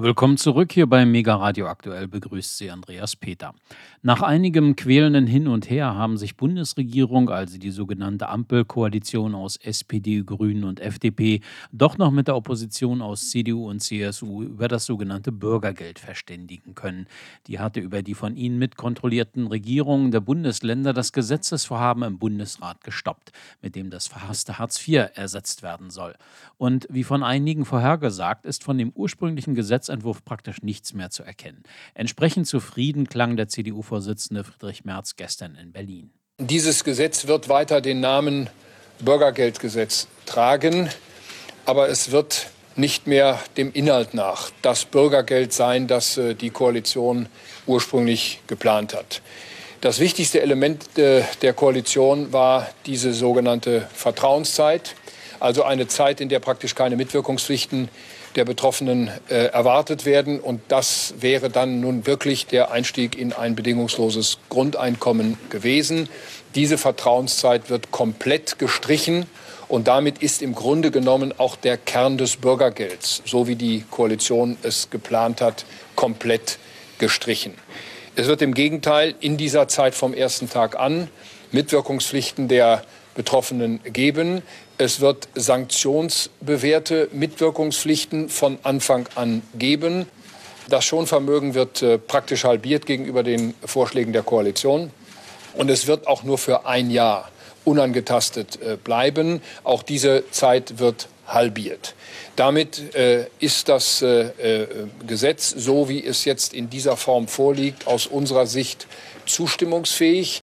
Willkommen zurück hier bei Mega Radio Aktuell begrüßt Sie Andreas Peter. Nach einigem quälenden Hin und Her haben sich Bundesregierung, also die sogenannte Ampelkoalition aus SPD, Grünen und FDP, doch noch mit der Opposition aus CDU und CSU über das sogenannte Bürgergeld verständigen können. Die hatte über die von ihnen mitkontrollierten Regierungen der Bundesländer das Gesetzesvorhaben im Bundesrat gestoppt, mit dem das verhasste Hartz IV ersetzt werden soll. Und wie von einigen vorhergesagt, ist von dem ursprünglichen Gesetz Gesetzentwurf praktisch nichts mehr zu erkennen. Entsprechend zufrieden klang der CDU-Vorsitzende Friedrich Merz gestern in Berlin. Dieses Gesetz wird weiter den Namen Bürgergeldgesetz tragen, aber es wird nicht mehr dem Inhalt nach das Bürgergeld sein, das äh, die Koalition ursprünglich geplant hat. Das wichtigste Element äh, der Koalition war diese sogenannte Vertrauenszeit, also eine Zeit, in der praktisch keine Mitwirkungspflichten der Betroffenen äh, erwartet werden. Und das wäre dann nun wirklich der Einstieg in ein bedingungsloses Grundeinkommen gewesen. Diese Vertrauenszeit wird komplett gestrichen. Und damit ist im Grunde genommen auch der Kern des Bürgergelds, so wie die Koalition es geplant hat, komplett gestrichen. Es wird im Gegenteil in dieser Zeit vom ersten Tag an Mitwirkungspflichten der Betroffenen geben. Es wird sanktionsbewährte Mitwirkungspflichten von Anfang an geben. Das Schonvermögen wird äh, praktisch halbiert gegenüber den Vorschlägen der Koalition. Und es wird auch nur für ein Jahr unangetastet äh, bleiben. Auch diese Zeit wird halbiert. Damit äh, ist das äh, äh Gesetz, so wie es jetzt in dieser Form vorliegt, aus unserer Sicht zustimmungsfähig.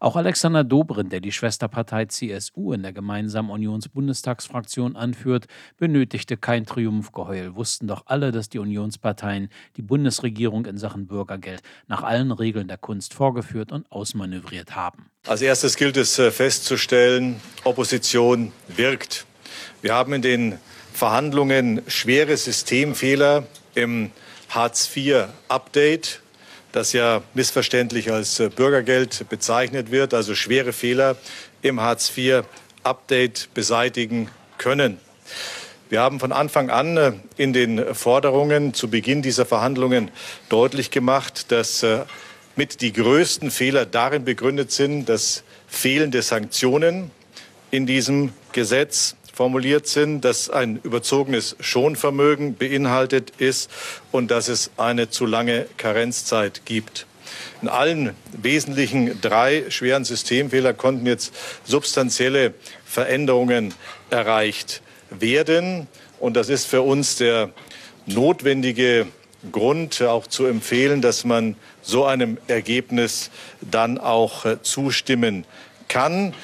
Auch Alexander Dobrindt, der die Schwesterpartei CSU in der gemeinsamen Unionsbundestagsfraktion anführt, benötigte kein Triumphgeheul, wussten doch alle, dass die Unionsparteien die Bundesregierung in Sachen Bürgergeld nach allen Regeln der Kunst vorgeführt und ausmanövriert haben. Als erstes gilt es äh, festzustellen, Opposition wirkt. Wir haben in den Verhandlungen schwere Systemfehler im Hartz-IV-Update das ja missverständlich als äh, Bürgergeld bezeichnet wird, also schwere Fehler im Hartz-IV-Update beseitigen können. Wir haben von Anfang an äh, in den Forderungen zu Beginn dieser Verhandlungen deutlich gemacht, dass äh, mit die größten Fehler darin begründet sind, dass fehlende Sanktionen in diesem Gesetz formuliert sind, dass ein überzogenes Schonvermögen beinhaltet ist und dass es eine zu lange Karenzzeit gibt. In allen wesentlichen drei schweren Systemfehler konnten jetzt substanzielle Veränderungen erreicht werden. Und das ist für uns der notwendige Grund, auch zu empfehlen, dass man so einem Ergebnis dann auch äh, zustimmen kann.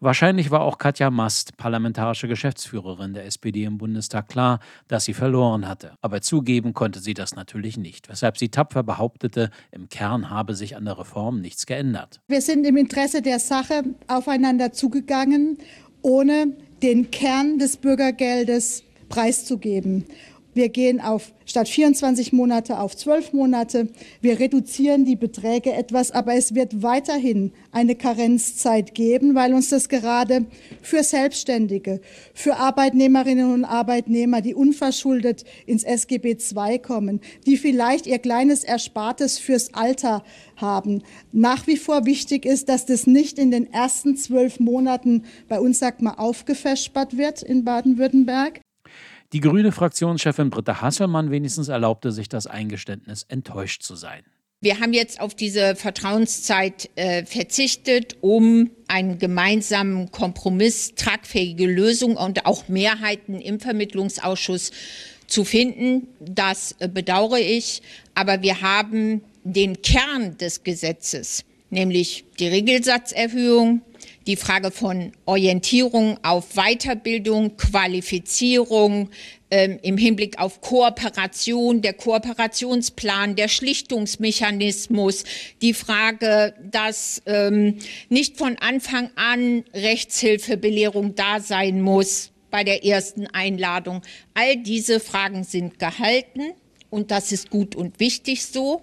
Wahrscheinlich war auch Katja Mast, parlamentarische Geschäftsführerin der SPD im Bundestag, klar, dass sie verloren hatte. Aber zugeben konnte sie das natürlich nicht, weshalb sie tapfer behauptete, im Kern habe sich an der Reform nichts geändert. Wir sind im Interesse der Sache aufeinander zugegangen, ohne den Kern des Bürgergeldes preiszugeben. Wir gehen auf statt 24 Monate auf 12 Monate. Wir reduzieren die Beträge etwas, aber es wird weiterhin eine Karenzzeit geben, weil uns das gerade für Selbstständige, für Arbeitnehmerinnen und Arbeitnehmer, die unverschuldet ins SGB II kommen, die vielleicht ihr kleines Erspartes fürs Alter haben, nach wie vor wichtig ist, dass das nicht in den ersten zwölf Monaten bei uns, sagt man, aufgefespert wird in Baden-Württemberg, die grüne Fraktionschefin Britta Hasselmann wenigstens erlaubte sich das Eingeständnis, enttäuscht zu sein. Wir haben jetzt auf diese Vertrauenszeit äh, verzichtet, um einen gemeinsamen Kompromiss, tragfähige Lösung und auch Mehrheiten im Vermittlungsausschuss zu finden. Das äh, bedauere ich. Aber wir haben den Kern des Gesetzes, nämlich die Regelsatzerhöhung, die Frage von Orientierung auf Weiterbildung, Qualifizierung, ähm, im Hinblick auf Kooperation, der Kooperationsplan, der Schlichtungsmechanismus, die Frage, dass ähm, nicht von Anfang an Rechtshilfebelehrung da sein muss bei der ersten Einladung. All diese Fragen sind gehalten und das ist gut und wichtig so.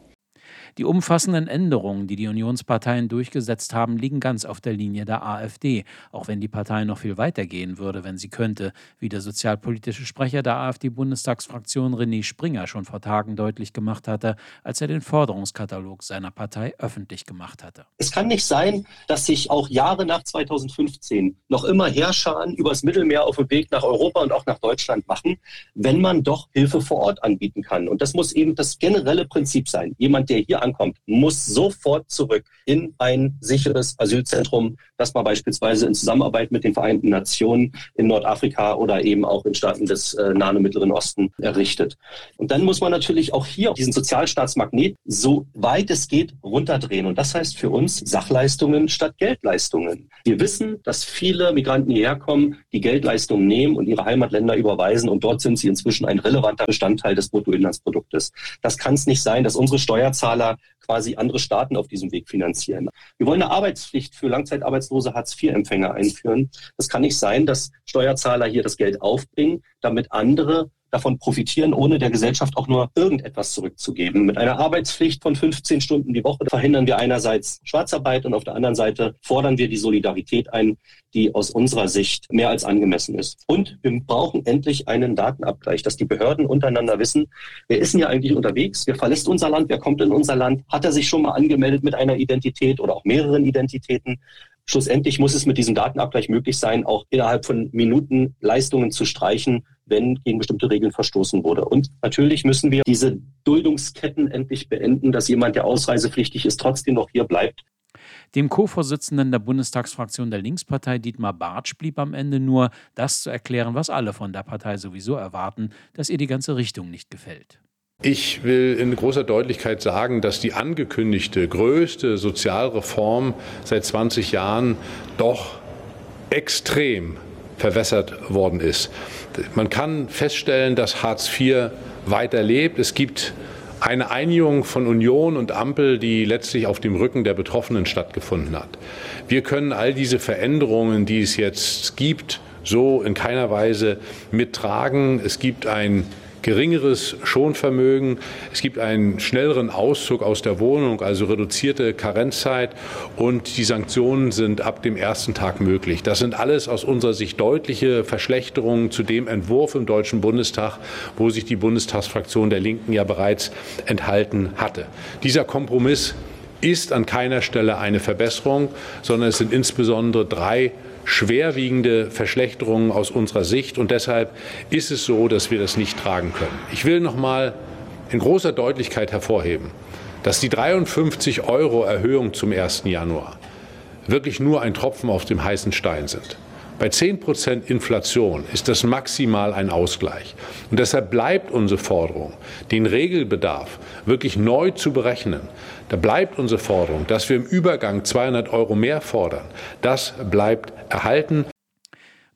Die umfassenden Änderungen, die die Unionsparteien durchgesetzt haben, liegen ganz auf der Linie der AfD, auch wenn die Partei noch viel weiter gehen würde, wenn sie könnte, wie der sozialpolitische Sprecher der AfD-Bundestagsfraktion René Springer schon vor Tagen deutlich gemacht hatte, als er den Forderungskatalog seiner Partei öffentlich gemacht hatte. Es kann nicht sein, dass sich auch Jahre nach 2015 noch immer Herrscher übers Mittelmeer auf dem Weg nach Europa und auch nach Deutschland machen, wenn man doch Hilfe vor Ort anbieten kann. Und das muss eben das generelle Prinzip sein. Jemand, der hier ankommt, muss sofort zurück in ein sicheres Asylzentrum, das man beispielsweise in Zusammenarbeit mit den Vereinten Nationen in Nordafrika oder eben auch in Staaten des äh, Nahen und Mittleren Osten errichtet. Und dann muss man natürlich auch hier diesen Sozialstaatsmagnet so weit es geht runterdrehen. Und das heißt für uns Sachleistungen statt Geldleistungen. Wir wissen, dass viele Migranten hierher kommen, die Geldleistungen nehmen und ihre Heimatländer überweisen und dort sind sie inzwischen ein relevanter Bestandteil des Bruttoinlandsproduktes. Das kann es nicht sein, dass unsere Steuerzahler quasi andere Staaten auf diesem Weg finanzieren. Wir wollen eine Arbeitspflicht für langzeitarbeitslose Hartz-IV-Empfänger einführen. Das kann nicht sein, dass Steuerzahler hier das Geld aufbringen, damit andere davon profitieren, ohne der Gesellschaft auch nur irgendetwas zurückzugeben. Mit einer Arbeitspflicht von 15 Stunden die Woche verhindern wir einerseits Schwarzarbeit und auf der anderen Seite fordern wir die Solidarität ein, die aus unserer Sicht mehr als angemessen ist. Und wir brauchen endlich einen Datenabgleich, dass die Behörden untereinander wissen, wer ist denn hier eigentlich unterwegs, wer verlässt unser Land, wer kommt in unser Land, hat er sich schon mal angemeldet mit einer Identität oder auch mehreren Identitäten. Schlussendlich muss es mit diesem Datenabgleich möglich sein, auch innerhalb von Minuten Leistungen zu streichen, wenn gegen bestimmte Regeln verstoßen wurde. Und natürlich müssen wir diese Duldungsketten endlich beenden, dass jemand, der ausreisepflichtig ist, trotzdem noch hier bleibt. Dem Co-Vorsitzenden der Bundestagsfraktion der Linkspartei Dietmar Bartsch blieb am Ende nur, das zu erklären, was alle von der Partei sowieso erwarten, dass ihr die ganze Richtung nicht gefällt. Ich will in großer Deutlichkeit sagen, dass die angekündigte größte Sozialreform seit 20 Jahren doch extrem verwässert worden ist. Man kann feststellen, dass Hartz IV weiterlebt. Es gibt eine Einigung von Union und Ampel, die letztlich auf dem Rücken der Betroffenen stattgefunden hat. Wir können all diese Veränderungen, die es jetzt gibt, so in keiner Weise mittragen. Es gibt ein geringeres Schonvermögen. Es gibt einen schnelleren Auszug aus der Wohnung, also reduzierte Karenzzeit und die Sanktionen sind ab dem ersten Tag möglich. Das sind alles aus unserer Sicht deutliche Verschlechterungen zu dem Entwurf im Deutschen Bundestag, wo sich die Bundestagsfraktion der Linken ja bereits enthalten hatte. Dieser Kompromiss ist an keiner Stelle eine Verbesserung, sondern es sind insbesondere drei schwerwiegende Verschlechterungen aus unserer Sicht. Und deshalb ist es so, dass wir das nicht tragen können. Ich will noch mal in großer Deutlichkeit hervorheben, dass die 53 Euro Erhöhung zum 1. Januar wirklich nur ein Tropfen auf dem heißen Stein sind. Bei 10 Prozent Inflation ist das maximal ein Ausgleich. Und deshalb bleibt unsere Forderung, den Regelbedarf wirklich neu zu berechnen. Da bleibt unsere Forderung, dass wir im Übergang 200 Euro mehr fordern. Das bleibt erhalten.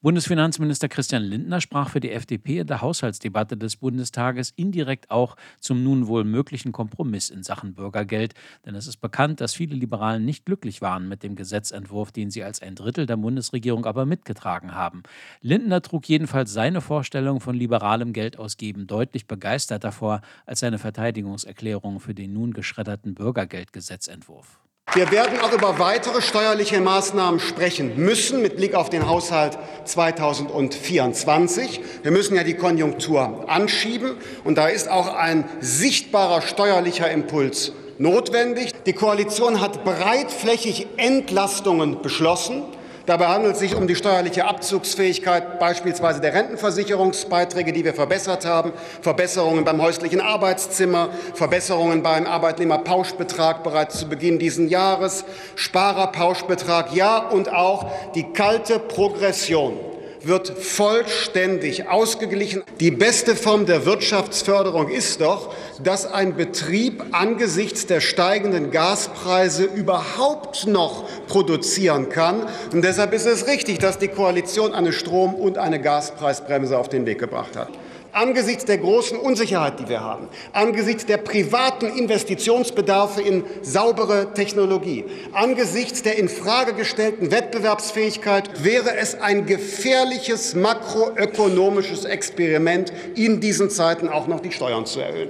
Bundesfinanzminister Christian Lindner sprach für die FDP in der Haushaltsdebatte des Bundestages indirekt auch zum nun wohl möglichen Kompromiss in Sachen Bürgergeld, denn es ist bekannt, dass viele Liberalen nicht glücklich waren mit dem Gesetzentwurf, den sie als ein Drittel der Bundesregierung aber mitgetragen haben. Lindner trug jedenfalls seine Vorstellung von liberalem Geldausgeben deutlich begeisterter vor als seine Verteidigungserklärung für den nun geschredderten Bürgergeldgesetzentwurf. Wir werden auch über weitere steuerliche Maßnahmen sprechen müssen mit Blick auf den Haushalt 2024. Wir müssen ja die Konjunktur anschieben und da ist auch ein sichtbarer steuerlicher Impuls notwendig. Die Koalition hat breitflächig Entlastungen beschlossen. Dabei handelt es sich um die steuerliche Abzugsfähigkeit beispielsweise der Rentenversicherungsbeiträge, die wir verbessert haben, Verbesserungen beim häuslichen Arbeitszimmer, Verbesserungen beim Arbeitnehmerpauschbetrag bereits zu Beginn dieses Jahres, Sparerpauschbetrag, ja und auch die kalte Progression wird vollständig ausgeglichen. Die beste Form der Wirtschaftsförderung ist doch, dass ein Betrieb angesichts der steigenden Gaspreise überhaupt noch produzieren kann. Und deshalb ist es richtig, dass die Koalition eine Strom- und eine Gaspreisbremse auf den Weg gebracht hat angesichts der großen Unsicherheit, die wir haben, angesichts der privaten Investitionsbedarfe in saubere Technologie, angesichts der in Frage gestellten Wettbewerbsfähigkeit wäre es ein gefährliches makroökonomisches Experiment, in diesen Zeiten auch noch die Steuern zu erhöhen.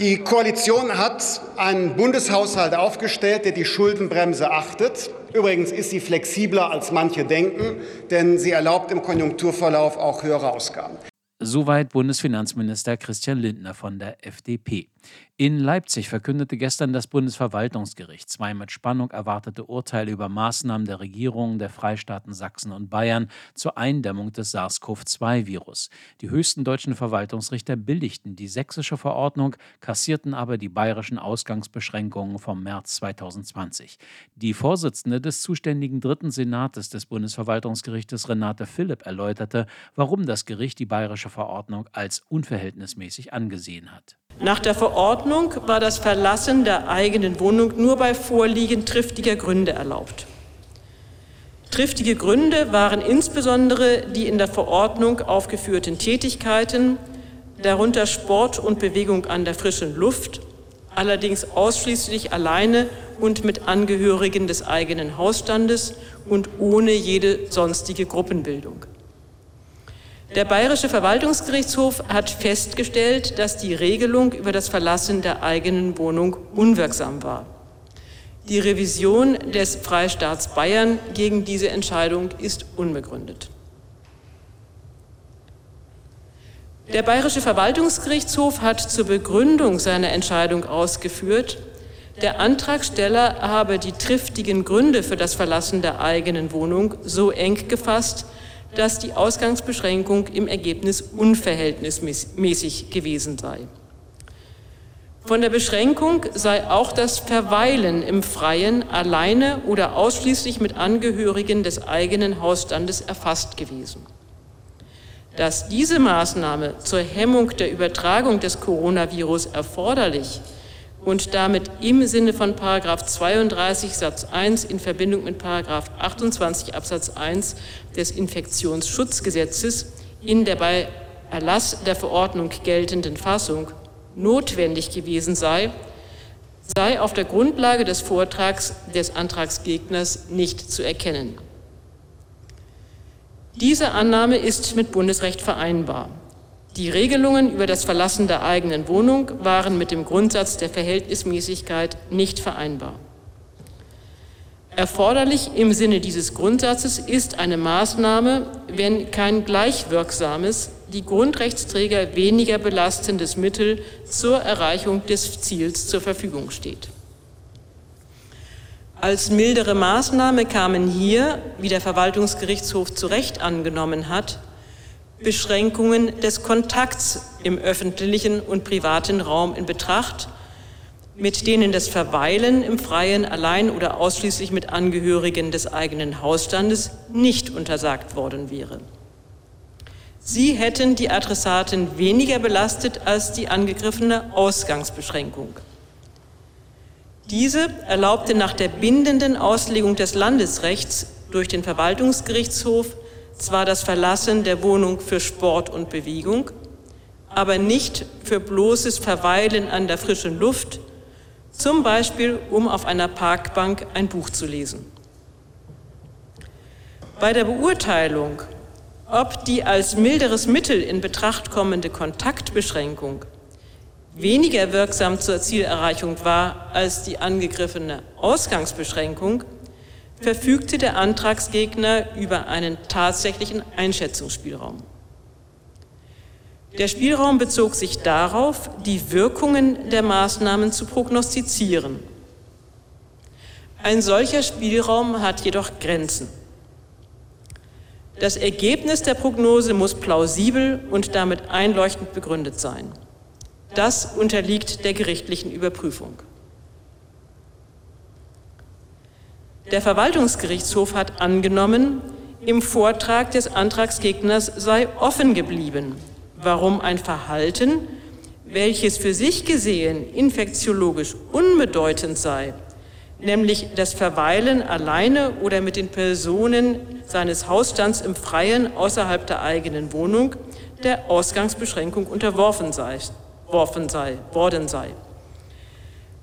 Die Koalition hat einen Bundeshaushalt aufgestellt, der die Schuldenbremse achtet. Übrigens ist sie flexibler, als manche denken, denn sie erlaubt im Konjunkturverlauf auch höhere Ausgaben. Soweit Bundesfinanzminister Christian Lindner von der FDP. In Leipzig verkündete gestern das Bundesverwaltungsgericht zwei mit Spannung erwartete Urteile über Maßnahmen der Regierungen der Freistaaten Sachsen und Bayern zur Eindämmung des SARS-CoV-2-Virus. Die höchsten deutschen Verwaltungsrichter billigten die sächsische Verordnung, kassierten aber die bayerischen Ausgangsbeschränkungen vom März 2020. Die Vorsitzende des zuständigen dritten Senates des Bundesverwaltungsgerichtes Renate Philipp erläuterte, warum das Gericht die bayerische Verordnung als unverhältnismäßig angesehen hat. Nach der Verordnung war das Verlassen der eigenen Wohnung nur bei Vorliegen triftiger Gründe erlaubt. Triftige Gründe waren insbesondere die in der Verordnung aufgeführten Tätigkeiten, darunter Sport und Bewegung an der frischen Luft, allerdings ausschließlich alleine und mit Angehörigen des eigenen Hausstandes und ohne jede sonstige Gruppenbildung. Der Bayerische Verwaltungsgerichtshof hat festgestellt, dass die Regelung über das Verlassen der eigenen Wohnung unwirksam war. Die Revision des Freistaats Bayern gegen diese Entscheidung ist unbegründet. Der Bayerische Verwaltungsgerichtshof hat zur Begründung seiner Entscheidung ausgeführt, der Antragsteller habe die triftigen Gründe für das Verlassen der eigenen Wohnung so eng gefasst, dass die Ausgangsbeschränkung im Ergebnis unverhältnismäßig gewesen sei. Von der Beschränkung sei auch das Verweilen im Freien alleine oder ausschließlich mit Angehörigen des eigenen Hausstandes erfasst gewesen. Dass diese Maßnahme zur Hemmung der Übertragung des Coronavirus erforderlich und damit im Sinne von 32 Satz 1 in Verbindung mit 28 Absatz 1 des Infektionsschutzgesetzes in der bei Erlass der Verordnung geltenden Fassung notwendig gewesen sei, sei auf der Grundlage des Vortrags des Antragsgegners nicht zu erkennen. Diese Annahme ist mit Bundesrecht vereinbar. Die Regelungen über das Verlassen der eigenen Wohnung waren mit dem Grundsatz der Verhältnismäßigkeit nicht vereinbar. Erforderlich im Sinne dieses Grundsatzes ist eine Maßnahme, wenn kein gleichwirksames, die Grundrechtsträger weniger belastendes Mittel zur Erreichung des Ziels zur Verfügung steht. Als mildere Maßnahme kamen hier, wie der Verwaltungsgerichtshof zu Recht angenommen hat, Beschränkungen des Kontakts im öffentlichen und privaten Raum in Betracht, mit denen das Verweilen im Freien allein oder ausschließlich mit Angehörigen des eigenen Hausstandes nicht untersagt worden wäre. Sie hätten die Adressaten weniger belastet als die angegriffene Ausgangsbeschränkung. Diese erlaubte nach der bindenden Auslegung des Landesrechts durch den Verwaltungsgerichtshof zwar das Verlassen der Wohnung für Sport und Bewegung, aber nicht für bloßes Verweilen an der frischen Luft, zum Beispiel um auf einer Parkbank ein Buch zu lesen. Bei der Beurteilung, ob die als milderes Mittel in Betracht kommende Kontaktbeschränkung weniger wirksam zur Zielerreichung war als die angegriffene Ausgangsbeschränkung, verfügte der Antragsgegner über einen tatsächlichen Einschätzungsspielraum. Der Spielraum bezog sich darauf, die Wirkungen der Maßnahmen zu prognostizieren. Ein solcher Spielraum hat jedoch Grenzen. Das Ergebnis der Prognose muss plausibel und damit einleuchtend begründet sein. Das unterliegt der gerichtlichen Überprüfung. Der Verwaltungsgerichtshof hat angenommen, im Vortrag des Antragsgegners sei offen geblieben, warum ein Verhalten, welches für sich gesehen infektiologisch unbedeutend sei, nämlich das Verweilen alleine oder mit den Personen seines Hausstands im Freien außerhalb der eigenen Wohnung, der Ausgangsbeschränkung unterworfen sei, worden sei.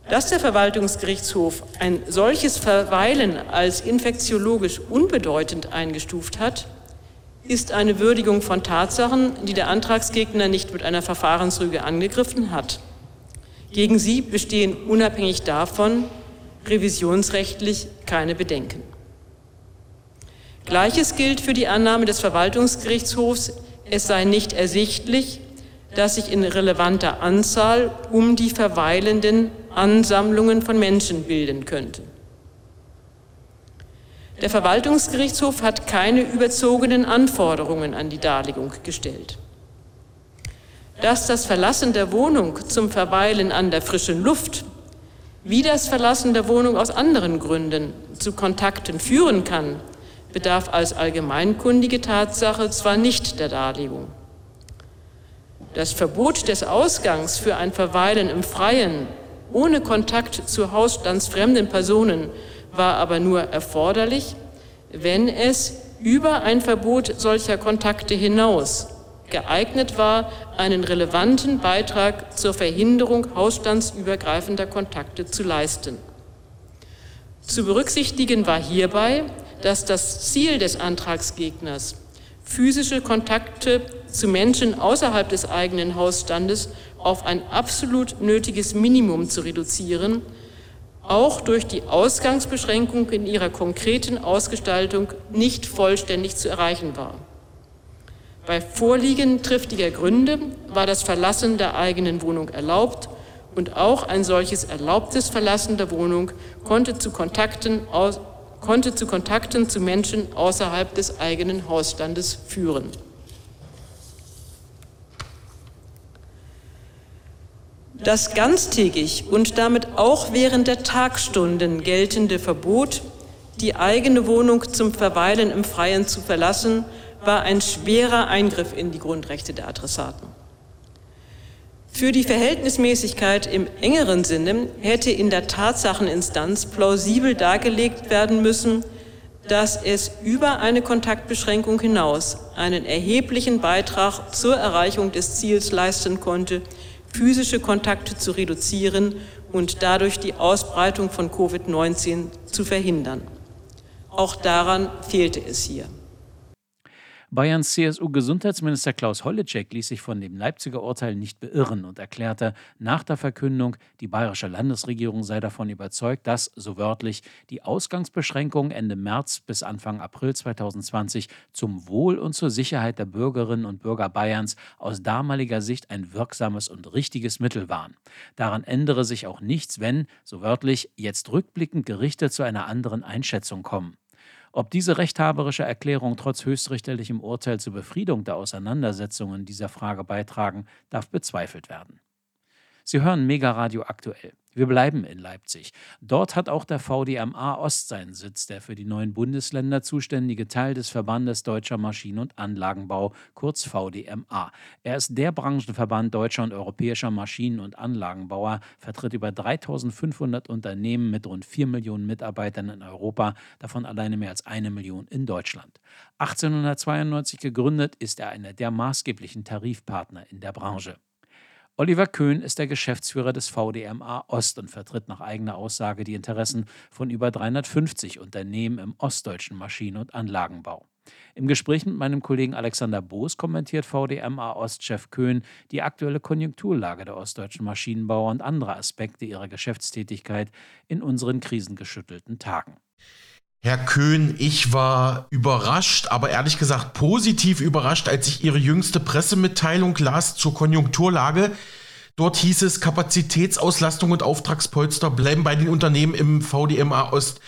Dass der Verwaltungsgerichtshof ein solches Verweilen als infektiologisch unbedeutend eingestuft hat, ist eine Würdigung von Tatsachen, die der Antragsgegner nicht mit einer Verfahrensrüge angegriffen hat. Gegen sie bestehen unabhängig davon revisionsrechtlich keine Bedenken. Gleiches gilt für die Annahme des Verwaltungsgerichtshofs, es sei nicht ersichtlich, dass sich in relevanter Anzahl um die verweilenden Ansammlungen von Menschen bilden könnte. Der Verwaltungsgerichtshof hat keine überzogenen Anforderungen an die Darlegung gestellt. Dass das Verlassen der Wohnung zum Verweilen an der frischen Luft wie das Verlassen der Wohnung aus anderen Gründen zu Kontakten führen kann, bedarf als allgemeinkundige Tatsache zwar nicht der Darlegung. Das Verbot des Ausgangs für ein Verweilen im Freien ohne Kontakt zu hausstandsfremden Personen war aber nur erforderlich, wenn es über ein Verbot solcher Kontakte hinaus geeignet war, einen relevanten Beitrag zur Verhinderung hausstandsübergreifender Kontakte zu leisten. Zu berücksichtigen war hierbei, dass das Ziel des Antragsgegners, physische Kontakte zu Menschen außerhalb des eigenen Hausstandes auf ein absolut nötiges Minimum zu reduzieren, auch durch die Ausgangsbeschränkung in ihrer konkreten Ausgestaltung nicht vollständig zu erreichen war. Bei Vorliegen triftiger Gründe war das Verlassen der eigenen Wohnung erlaubt und auch ein solches erlaubtes Verlassen der Wohnung konnte zu Kontakten, konnte zu, Kontakten zu Menschen außerhalb des eigenen Hausstandes führen. Das ganztägig und damit auch während der Tagstunden geltende Verbot, die eigene Wohnung zum Verweilen im Freien zu verlassen, war ein schwerer Eingriff in die Grundrechte der Adressaten. Für die Verhältnismäßigkeit im engeren Sinne hätte in der Tatsacheninstanz plausibel dargelegt werden müssen, dass es über eine Kontaktbeschränkung hinaus einen erheblichen Beitrag zur Erreichung des Ziels leisten konnte, physische Kontakte zu reduzieren und dadurch die Ausbreitung von Covid-19 zu verhindern. Auch daran fehlte es hier. Bayerns CSU-Gesundheitsminister Klaus Holleczek ließ sich von dem Leipziger Urteil nicht beirren und erklärte nach der Verkündung, die bayerische Landesregierung sei davon überzeugt, dass, so wörtlich, die Ausgangsbeschränkungen Ende März bis Anfang April 2020 zum Wohl und zur Sicherheit der Bürgerinnen und Bürger Bayerns aus damaliger Sicht ein wirksames und richtiges Mittel waren. Daran ändere sich auch nichts, wenn, so wörtlich, jetzt rückblickend Gerichte zu einer anderen Einschätzung kommen. Ob diese rechthaberische Erklärung trotz höchstrichterlichem Urteil zur Befriedung der Auseinandersetzungen dieser Frage beitragen, darf bezweifelt werden. Sie hören Mega Radio aktuell. Wir bleiben in Leipzig. Dort hat auch der VDMA Ost seinen Sitz, der für die neuen Bundesländer zuständige Teil des Verbandes Deutscher Maschinen- und Anlagenbau, kurz VDMA. Er ist der Branchenverband deutscher und europäischer Maschinen- und Anlagenbauer, vertritt über 3500 Unternehmen mit rund 4 Millionen Mitarbeitern in Europa, davon alleine mehr als eine Million in Deutschland. 1892 gegründet, ist er einer der maßgeblichen Tarifpartner in der Branche. Oliver Köhn ist der Geschäftsführer des VDMA Ost und vertritt nach eigener Aussage die Interessen von über 350 Unternehmen im ostdeutschen Maschinen- und Anlagenbau. Im Gespräch mit meinem Kollegen Alexander Boos kommentiert VDMA Ostchef Köhn die aktuelle Konjunkturlage der ostdeutschen Maschinenbauer und andere Aspekte ihrer Geschäftstätigkeit in unseren krisengeschüttelten Tagen. Herr Köhn, ich war überrascht, aber ehrlich gesagt positiv überrascht, als ich Ihre jüngste Pressemitteilung las zur Konjunkturlage. Dort hieß es, Kapazitätsauslastung und Auftragspolster bleiben bei den Unternehmen im VDMA Ost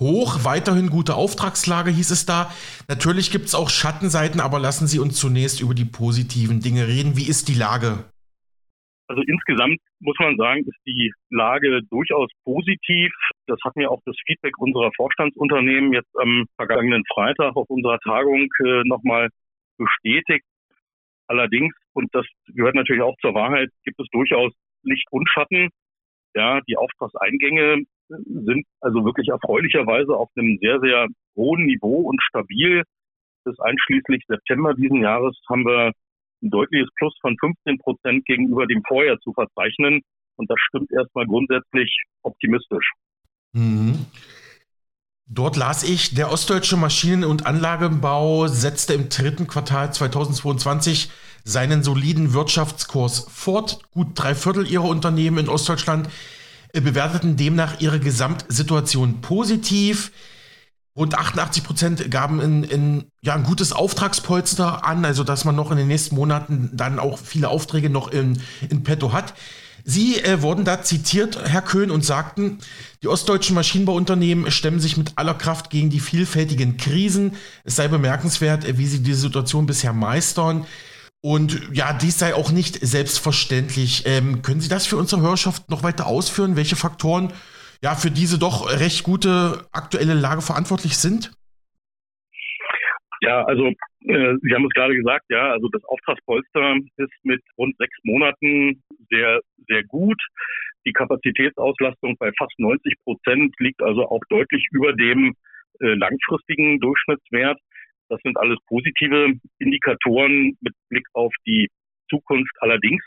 hoch. Weiterhin gute Auftragslage hieß es da. Natürlich gibt es auch Schattenseiten, aber lassen Sie uns zunächst über die positiven Dinge reden. Wie ist die Lage? Also insgesamt muss man sagen, ist die Lage durchaus positiv. Das hat mir auch das Feedback unserer Vorstandsunternehmen jetzt am vergangenen Freitag auf unserer Tagung äh, nochmal bestätigt. Allerdings, und das gehört natürlich auch zur Wahrheit, gibt es durchaus Licht und Schatten. Ja, die Auftragseingänge sind also wirklich erfreulicherweise auf einem sehr, sehr hohen Niveau und stabil. Bis einschließlich September diesen Jahres haben wir ein deutliches Plus von 15 Prozent gegenüber dem Vorjahr zu verzeichnen. Und das stimmt erstmal grundsätzlich optimistisch. Mhm. Dort las ich, der ostdeutsche Maschinen- und Anlagenbau setzte im dritten Quartal 2022 seinen soliden Wirtschaftskurs fort. Gut drei Viertel ihrer Unternehmen in Ostdeutschland bewerteten demnach ihre Gesamtsituation positiv. Rund 88 Prozent gaben in, in, ja, ein gutes Auftragspolster an, also dass man noch in den nächsten Monaten dann auch viele Aufträge noch in, in petto hat. Sie äh, wurden da zitiert, Herr Köhn, und sagten, die ostdeutschen Maschinenbauunternehmen stemmen sich mit aller Kraft gegen die vielfältigen Krisen. Es sei bemerkenswert, äh, wie sie die Situation bisher meistern. Und ja, dies sei auch nicht selbstverständlich. Ähm, können Sie das für unsere Hörerschaft noch weiter ausführen, welche Faktoren ja für diese doch recht gute aktuelle Lage verantwortlich sind? Ja, also äh, Sie haben es gerade gesagt, ja, also das Auftragspolster ist mit rund sechs Monaten sehr, sehr gut. Die Kapazitätsauslastung bei fast 90 Prozent liegt also auch deutlich über dem äh, langfristigen Durchschnittswert. Das sind alles positive Indikatoren mit Blick auf die Zukunft. Allerdings,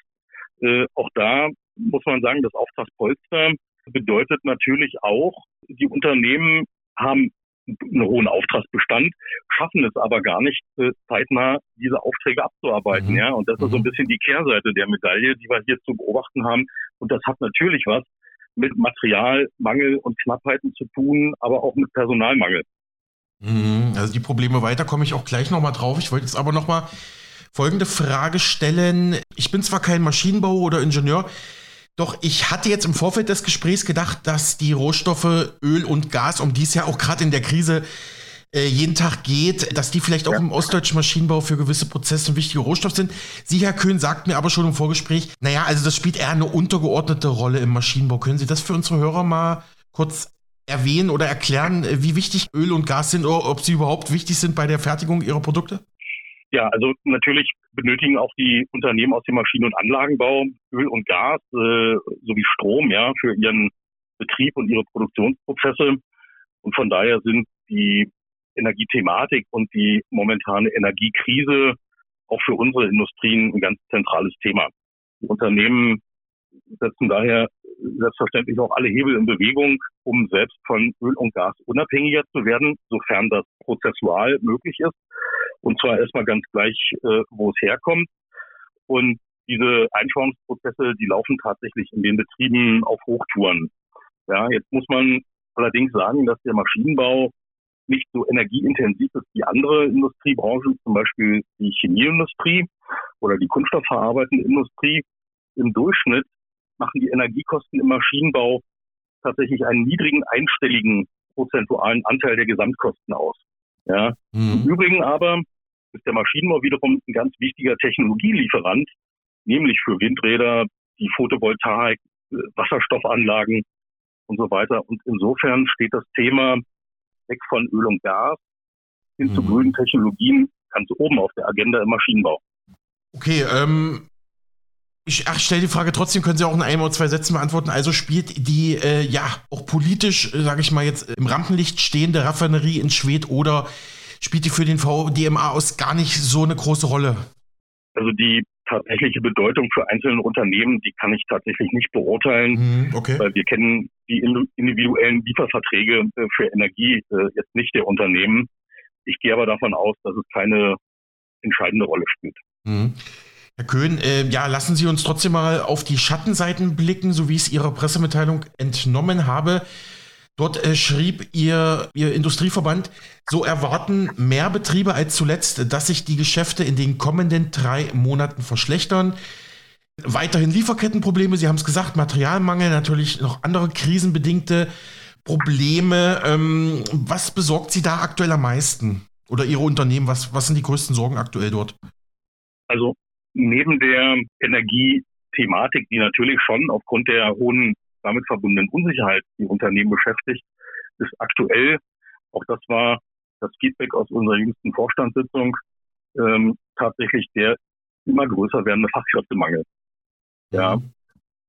äh, auch da muss man sagen, das Auftragspolster bedeutet natürlich auch, die Unternehmen haben einen hohen Auftragsbestand, schaffen es aber gar nicht, äh, zeitnah diese Aufträge abzuarbeiten. Mhm. Ja, und das ist so ein mhm. bisschen die Kehrseite der Medaille, die wir hier zu beobachten haben. Und das hat natürlich was mit Materialmangel und Knappheiten zu tun, aber auch mit Personalmangel. Mhm. Also die Probleme weiter komme ich auch gleich nochmal drauf. Ich wollte jetzt aber nochmal folgende Frage stellen. Ich bin zwar kein Maschinenbauer oder Ingenieur, doch ich hatte jetzt im Vorfeld des Gesprächs gedacht, dass die Rohstoffe Öl und Gas, um die es ja auch gerade in der Krise äh, jeden Tag geht, dass die vielleicht auch ja. im ostdeutschen Maschinenbau für gewisse Prozesse ein wichtiger Rohstoff sind. Sie, Herr Köhn, sagt mir aber schon im Vorgespräch, naja, also das spielt eher eine untergeordnete Rolle im Maschinenbau. Können Sie das für unsere Hörer mal kurz erwähnen oder erklären, äh, wie wichtig Öl und Gas sind oder ob sie überhaupt wichtig sind bei der Fertigung ihrer Produkte? Ja, also natürlich benötigen auch die Unternehmen aus dem Maschinen- und Anlagenbau Öl und Gas äh, sowie Strom ja für ihren Betrieb und ihre Produktionsprozesse. Und von daher sind die Energiethematik und die momentane Energiekrise auch für unsere Industrien ein ganz zentrales Thema. Die Unternehmen setzen daher selbstverständlich auch alle Hebel in Bewegung, um selbst von Öl und Gas unabhängiger zu werden, sofern das prozessual möglich ist. Und zwar erstmal ganz gleich, äh, wo es herkommt. Und diese Einsparungsprozesse, die laufen tatsächlich in den Betrieben auf Hochtouren. Ja, jetzt muss man allerdings sagen, dass der Maschinenbau nicht so energieintensiv ist wie andere Industriebranchen, zum Beispiel die Chemieindustrie oder die kunststoffverarbeitende Industrie. Im Durchschnitt machen die Energiekosten im Maschinenbau tatsächlich einen niedrigen einstelligen prozentualen Anteil der Gesamtkosten aus. Ja. Mhm. Im Übrigen aber ist der Maschinenbau wiederum ein ganz wichtiger Technologielieferant, nämlich für Windräder, die Photovoltaik, äh, Wasserstoffanlagen und so weiter. Und insofern steht das Thema weg von Öl und Gas hin mhm. zu grünen Technologien ganz oben auf der Agenda im Maschinenbau. Okay, ähm, ich stelle die Frage trotzdem, können Sie auch in einem oder zwei Sätzen beantworten. Also spielt die, äh, ja, auch politisch, äh, sage ich mal jetzt, im Rampenlicht stehende Raffinerie in Schwedt oder spielt die für den VDMA aus gar nicht so eine große Rolle? Also die tatsächliche Bedeutung für einzelne Unternehmen, die kann ich tatsächlich nicht beurteilen, mhm, okay. weil wir kennen die individuellen Lieferverträge äh, für Energie äh, jetzt nicht der Unternehmen. Ich gehe aber davon aus, dass es keine entscheidende Rolle spielt. Mhm. Herr Köhn, äh, ja, lassen Sie uns trotzdem mal auf die Schattenseiten blicken, so wie ich es Ihrer Pressemitteilung entnommen habe. Dort äh, schrieb ihr, ihr Industrieverband, so erwarten mehr Betriebe als zuletzt, dass sich die Geschäfte in den kommenden drei Monaten verschlechtern. Weiterhin Lieferkettenprobleme, Sie haben es gesagt, Materialmangel, natürlich noch andere krisenbedingte Probleme. Ähm, was besorgt Sie da aktuell am meisten? Oder Ihre Unternehmen, was, was sind die größten Sorgen aktuell dort? Also neben der Energiethematik, die natürlich schon aufgrund der hohen damit verbundenen Unsicherheit die Unternehmen beschäftigt, ist aktuell, auch das war das Feedback aus unserer jüngsten Vorstandssitzung, ähm, tatsächlich der immer größer werdende Fachkräftemangel. Ja,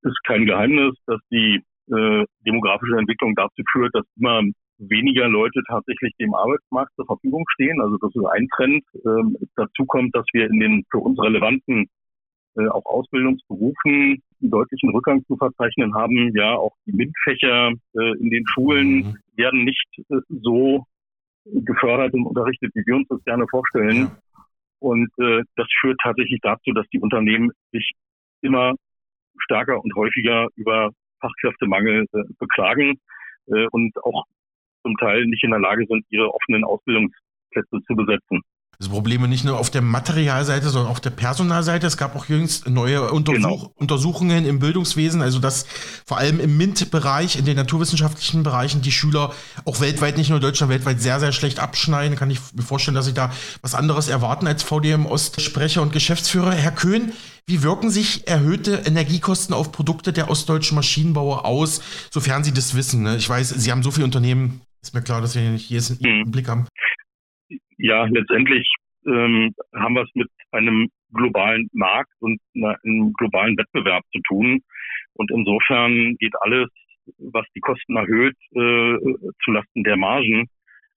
ist kein Geheimnis, dass die äh, demografische Entwicklung dazu führt, dass immer weniger Leute tatsächlich dem Arbeitsmarkt zur Verfügung stehen. Also das ist ein Trend. Ähm, dazu kommt, dass wir in den für uns relevanten äh, auch Ausbildungsberufen einen deutlichen Rückgang zu verzeichnen haben. Ja, auch die MINT-Fächer äh, in den Schulen mhm. werden nicht äh, so gefördert und unterrichtet, wie wir uns das gerne vorstellen. Und äh, das führt tatsächlich dazu, dass die Unternehmen sich immer stärker und häufiger über Fachkräftemangel äh, beklagen äh, und auch zum Teil nicht in der Lage sind, ihre offenen Ausbildungsplätze zu besetzen. Also Probleme nicht nur auf der Materialseite, sondern auch auf der Personalseite. Es gab auch jüngst neue Untersuch genau. Untersuchungen im Bildungswesen, also dass vor allem im MINT-Bereich, in den naturwissenschaftlichen Bereichen, die Schüler auch weltweit, nicht nur in Deutschland, weltweit sehr, sehr schlecht abschneiden. Kann ich mir vorstellen, dass sie da was anderes erwarten als VDM Ost-Sprecher und Geschäftsführer. Herr Köhn, wie wirken sich erhöhte Energiekosten auf Produkte der ostdeutschen Maschinenbauer aus, sofern Sie das wissen? Ne? Ich weiß, Sie haben so viele Unternehmen, ist mir klar, dass wir nicht jedes einen mhm. Blick haben ja, letztendlich ähm, haben wir es mit einem globalen Markt und einem globalen Wettbewerb zu tun. Und insofern geht alles, was die Kosten erhöht, äh, zulasten der Margen.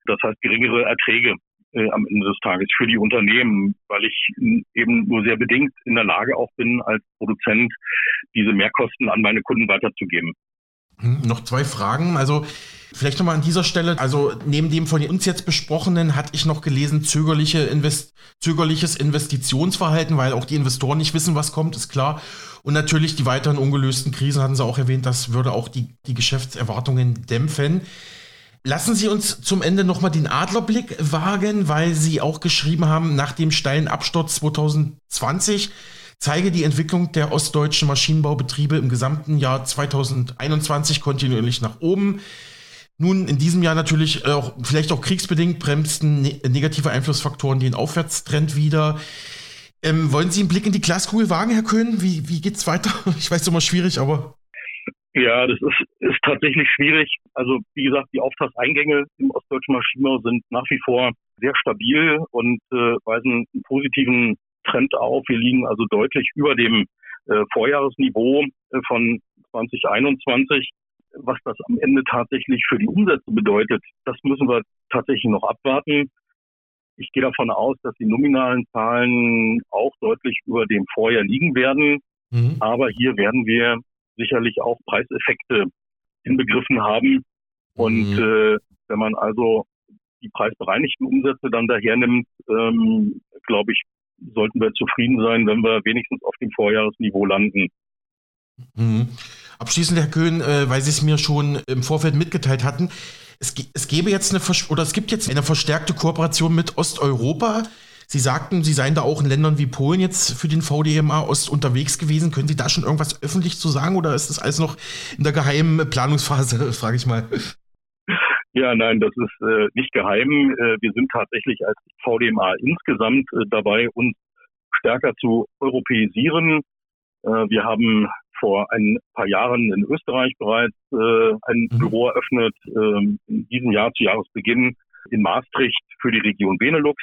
Das heißt geringere Erträge äh, am Ende des Tages für die Unternehmen, weil ich eben nur sehr bedingt in der Lage auch bin, als Produzent diese Mehrkosten an meine Kunden weiterzugeben. Hm, noch zwei Fragen. Also vielleicht nochmal an dieser Stelle. Also neben dem von uns jetzt besprochenen hatte ich noch gelesen, zögerliche Invest zögerliches Investitionsverhalten, weil auch die Investoren nicht wissen, was kommt, ist klar. Und natürlich die weiteren ungelösten Krisen hatten Sie auch erwähnt, das würde auch die, die Geschäftserwartungen dämpfen. Lassen Sie uns zum Ende nochmal den Adlerblick wagen, weil Sie auch geschrieben haben, nach dem steilen Absturz 2020 zeige die Entwicklung der ostdeutschen Maschinenbaubetriebe im gesamten Jahr 2021 kontinuierlich nach oben. Nun, in diesem Jahr natürlich auch, vielleicht auch kriegsbedingt, bremsten ne negative Einflussfaktoren den Aufwärtstrend wieder. Ähm, wollen Sie einen Blick in die Glaskugel wagen, Herr Köhn? Wie, wie geht's weiter? Ich weiß, es ist immer schwierig, aber. Ja, das ist, ist tatsächlich schwierig. Also, wie gesagt, die Auftragseingänge im ostdeutschen Maschinenbau sind nach wie vor sehr stabil und äh, weisen einen positiven Trend auf. Wir liegen also deutlich über dem äh, Vorjahresniveau äh, von 2021. Was das am Ende tatsächlich für die Umsätze bedeutet, das müssen wir tatsächlich noch abwarten. Ich gehe davon aus, dass die nominalen Zahlen auch deutlich über dem Vorjahr liegen werden. Mhm. Aber hier werden wir sicherlich auch Preiseffekte inbegriffen haben. Und mhm. äh, wenn man also die preisbereinigten Umsätze dann daher nimmt, ähm, glaube ich, sollten wir zufrieden sein, wenn wir wenigstens auf dem Vorjahresniveau landen. Mhm. Abschließend, Herr Köhn, äh, weil Sie es mir schon im Vorfeld mitgeteilt hatten, es, es gäbe jetzt eine oder es gibt jetzt eine verstärkte Kooperation mit Osteuropa. Sie sagten, Sie seien da auch in Ländern wie Polen jetzt für den VDMA Ost unterwegs gewesen. Können Sie da schon irgendwas öffentlich zu sagen oder ist das alles noch in der geheimen Planungsphase, frage ich mal? Ja, nein, das ist äh, nicht geheim. Äh, wir sind tatsächlich als VDMA insgesamt äh, dabei, uns stärker zu europäisieren. Äh, wir haben vor ein paar Jahren in Österreich bereits äh, ein mhm. Büro eröffnet, äh, in diesem Jahr zu Jahresbeginn in Maastricht für die Region Benelux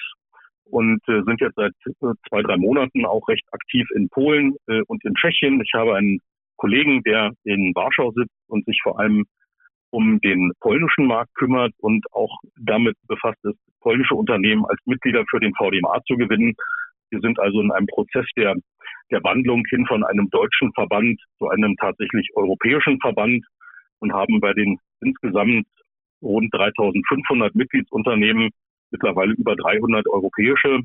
und äh, sind jetzt seit äh, zwei, drei Monaten auch recht aktiv in Polen äh, und in Tschechien. Ich habe einen Kollegen, der in Warschau sitzt und sich vor allem um den polnischen Markt kümmert und auch damit befasst ist, polnische Unternehmen als Mitglieder für den VDMA zu gewinnen. Wir sind also in einem Prozess der, der Wandlung hin von einem deutschen Verband zu einem tatsächlich europäischen Verband und haben bei den insgesamt rund 3500 Mitgliedsunternehmen mittlerweile über 300 europäische,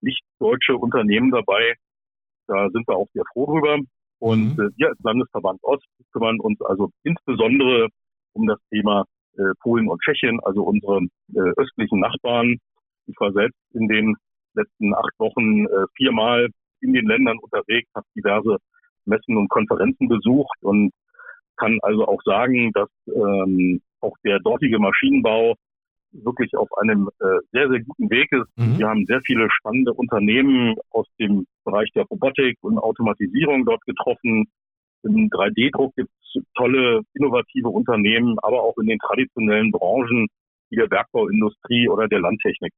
nicht deutsche Unternehmen dabei. Da sind wir auch sehr froh drüber. Und mhm. äh, wir als Landesverband Ost kümmern uns also insbesondere um das Thema äh, Polen und Tschechien, also unsere äh, östlichen Nachbarn. Ich war selbst in den letzten acht Wochen äh, viermal in den Ländern unterwegs, habe diverse Messen und Konferenzen besucht und kann also auch sagen, dass ähm, auch der dortige Maschinenbau wirklich auf einem äh, sehr, sehr guten Weg ist. Mhm. Wir haben sehr viele spannende Unternehmen aus dem Bereich der Robotik und Automatisierung dort getroffen. Im 3D-Druck gibt tolle, innovative Unternehmen, aber auch in den traditionellen Branchen wie der Bergbauindustrie oder der Landtechnik.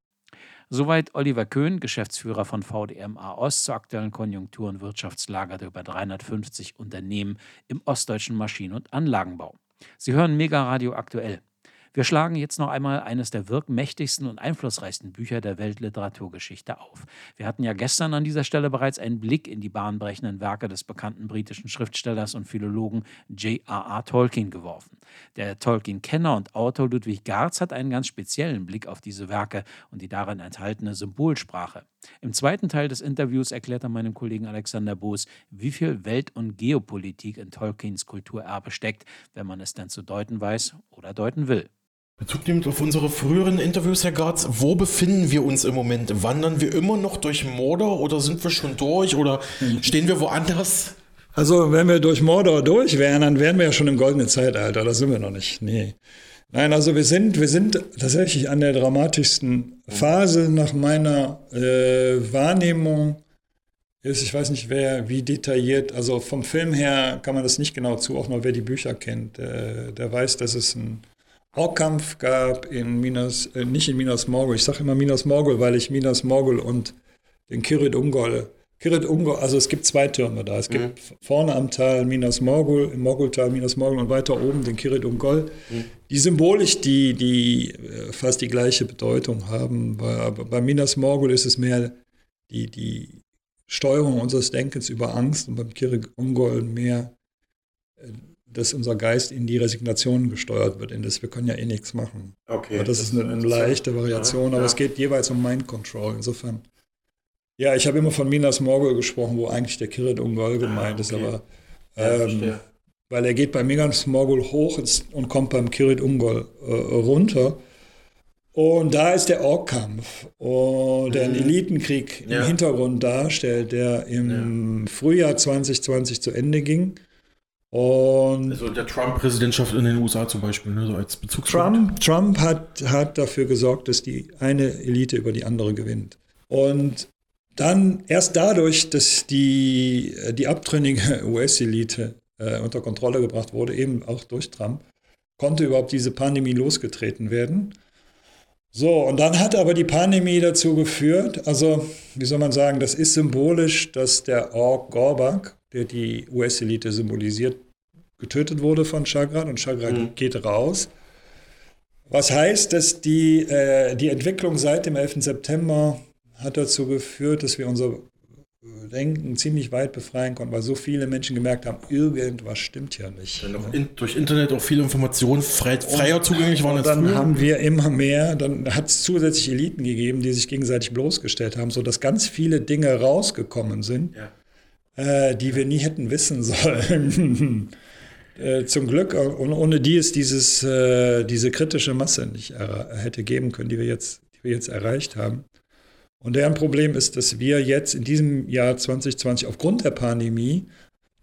Soweit Oliver Köhn, Geschäftsführer von VDMA Ost zur aktuellen Konjunktur- und Wirtschaftslage der über 350 Unternehmen im ostdeutschen Maschinen- und Anlagenbau. Sie hören Mega Radio aktuell. Wir schlagen jetzt noch einmal eines der wirkmächtigsten und einflussreichsten Bücher der Weltliteraturgeschichte auf. Wir hatten ja gestern an dieser Stelle bereits einen Blick in die bahnbrechenden Werke des bekannten britischen Schriftstellers und Philologen J.R.R. Tolkien geworfen. Der Tolkien-Kenner und Autor Ludwig Garz hat einen ganz speziellen Blick auf diese Werke und die darin enthaltene Symbolsprache. Im zweiten Teil des Interviews erklärt er meinem Kollegen Alexander Boos, wie viel Welt- und Geopolitik in Tolkiens Kulturerbe steckt, wenn man es denn zu deuten weiß oder deuten will. Bezug nehmend auf unsere früheren Interviews, Herr Garz, wo befinden wir uns im Moment? Wandern wir immer noch durch Mordor oder sind wir schon durch oder stehen wir woanders? Also, wenn wir durch Mordor durch wären, dann wären wir ja schon im goldenen Zeitalter. Da sind wir noch nicht. Nee. Nein, also wir sind, wir sind tatsächlich an der dramatischsten Phase nach meiner äh, Wahrnehmung. Ich weiß nicht, wer wie detailliert, also vom Film her kann man das nicht genau zuordnen, wer die Bücher kennt. Äh, der weiß, dass es einen Orkkampf gab in Minas, äh, nicht in Minas Morgul. Ich sage immer Minas Morgul, weil ich Minas Morgul und den Kirit Ungol Kirit Ungol, also es gibt zwei Türme da. Es gibt mhm. vorne am Tal Minas Morgul, im Morgultal Minas Morgul und weiter oben den Kirit Ungol, mhm. die symbolisch die, die äh, fast die gleiche Bedeutung haben. Bei, bei Minas Morgul ist es mehr die, die Steuerung unseres Denkens über Angst und beim Kirit Ungol mehr, äh, dass unser Geist in die Resignation gesteuert wird, in das wir können ja eh nichts machen. Okay. Aber das, das ist eine, eine leichte Variation, ja, aber ja. es geht jeweils um Mind Control. Insofern ja, ich habe immer von Minas Morgul gesprochen, wo eigentlich der Kirit Ungol gemeint ah, okay. ist, aber ähm, ja, weil er geht bei Minas Morgul hoch und kommt beim Kirit Ungol äh, runter. Und da ist der Orkkampf, der einen mhm. Elitenkrieg im Hintergrund darstellt, der im ja. Frühjahr 2020 zu Ende ging. Und also der Trump-Präsidentschaft in den USA zum Beispiel, ne, so als Bezugspunkt. Trump, Trump hat, hat dafür gesorgt, dass die eine Elite über die andere gewinnt. Und dann erst dadurch, dass die, die abtrünnige US-Elite äh, unter Kontrolle gebracht wurde, eben auch durch Trump, konnte überhaupt diese Pandemie losgetreten werden. So, und dann hat aber die Pandemie dazu geführt, also wie soll man sagen, das ist symbolisch, dass der Ork Gorbak, der die US-Elite symbolisiert, getötet wurde von Chagrat und Chagrat mhm. geht raus. Was heißt, dass die, äh, die Entwicklung seit dem 11. September hat dazu geführt, dass wir unser Denken ziemlich weit befreien konnten, weil so viele Menschen gemerkt haben, irgendwas stimmt ja nicht. Dann auch in, durch Internet auch viele Informationen frei, freier und, zugänglich waren als dann früher. haben wir immer mehr, dann hat es zusätzlich Eliten gegeben, die sich gegenseitig bloßgestellt haben, sodass ganz viele Dinge rausgekommen sind, ja. Äh, die wir nie hätten wissen sollen. äh, zum Glück, und ohne die es dieses, äh, diese kritische Masse nicht hätte geben können, die wir jetzt, die wir jetzt erreicht haben. Und deren Problem ist, dass wir jetzt in diesem Jahr 2020 aufgrund der Pandemie,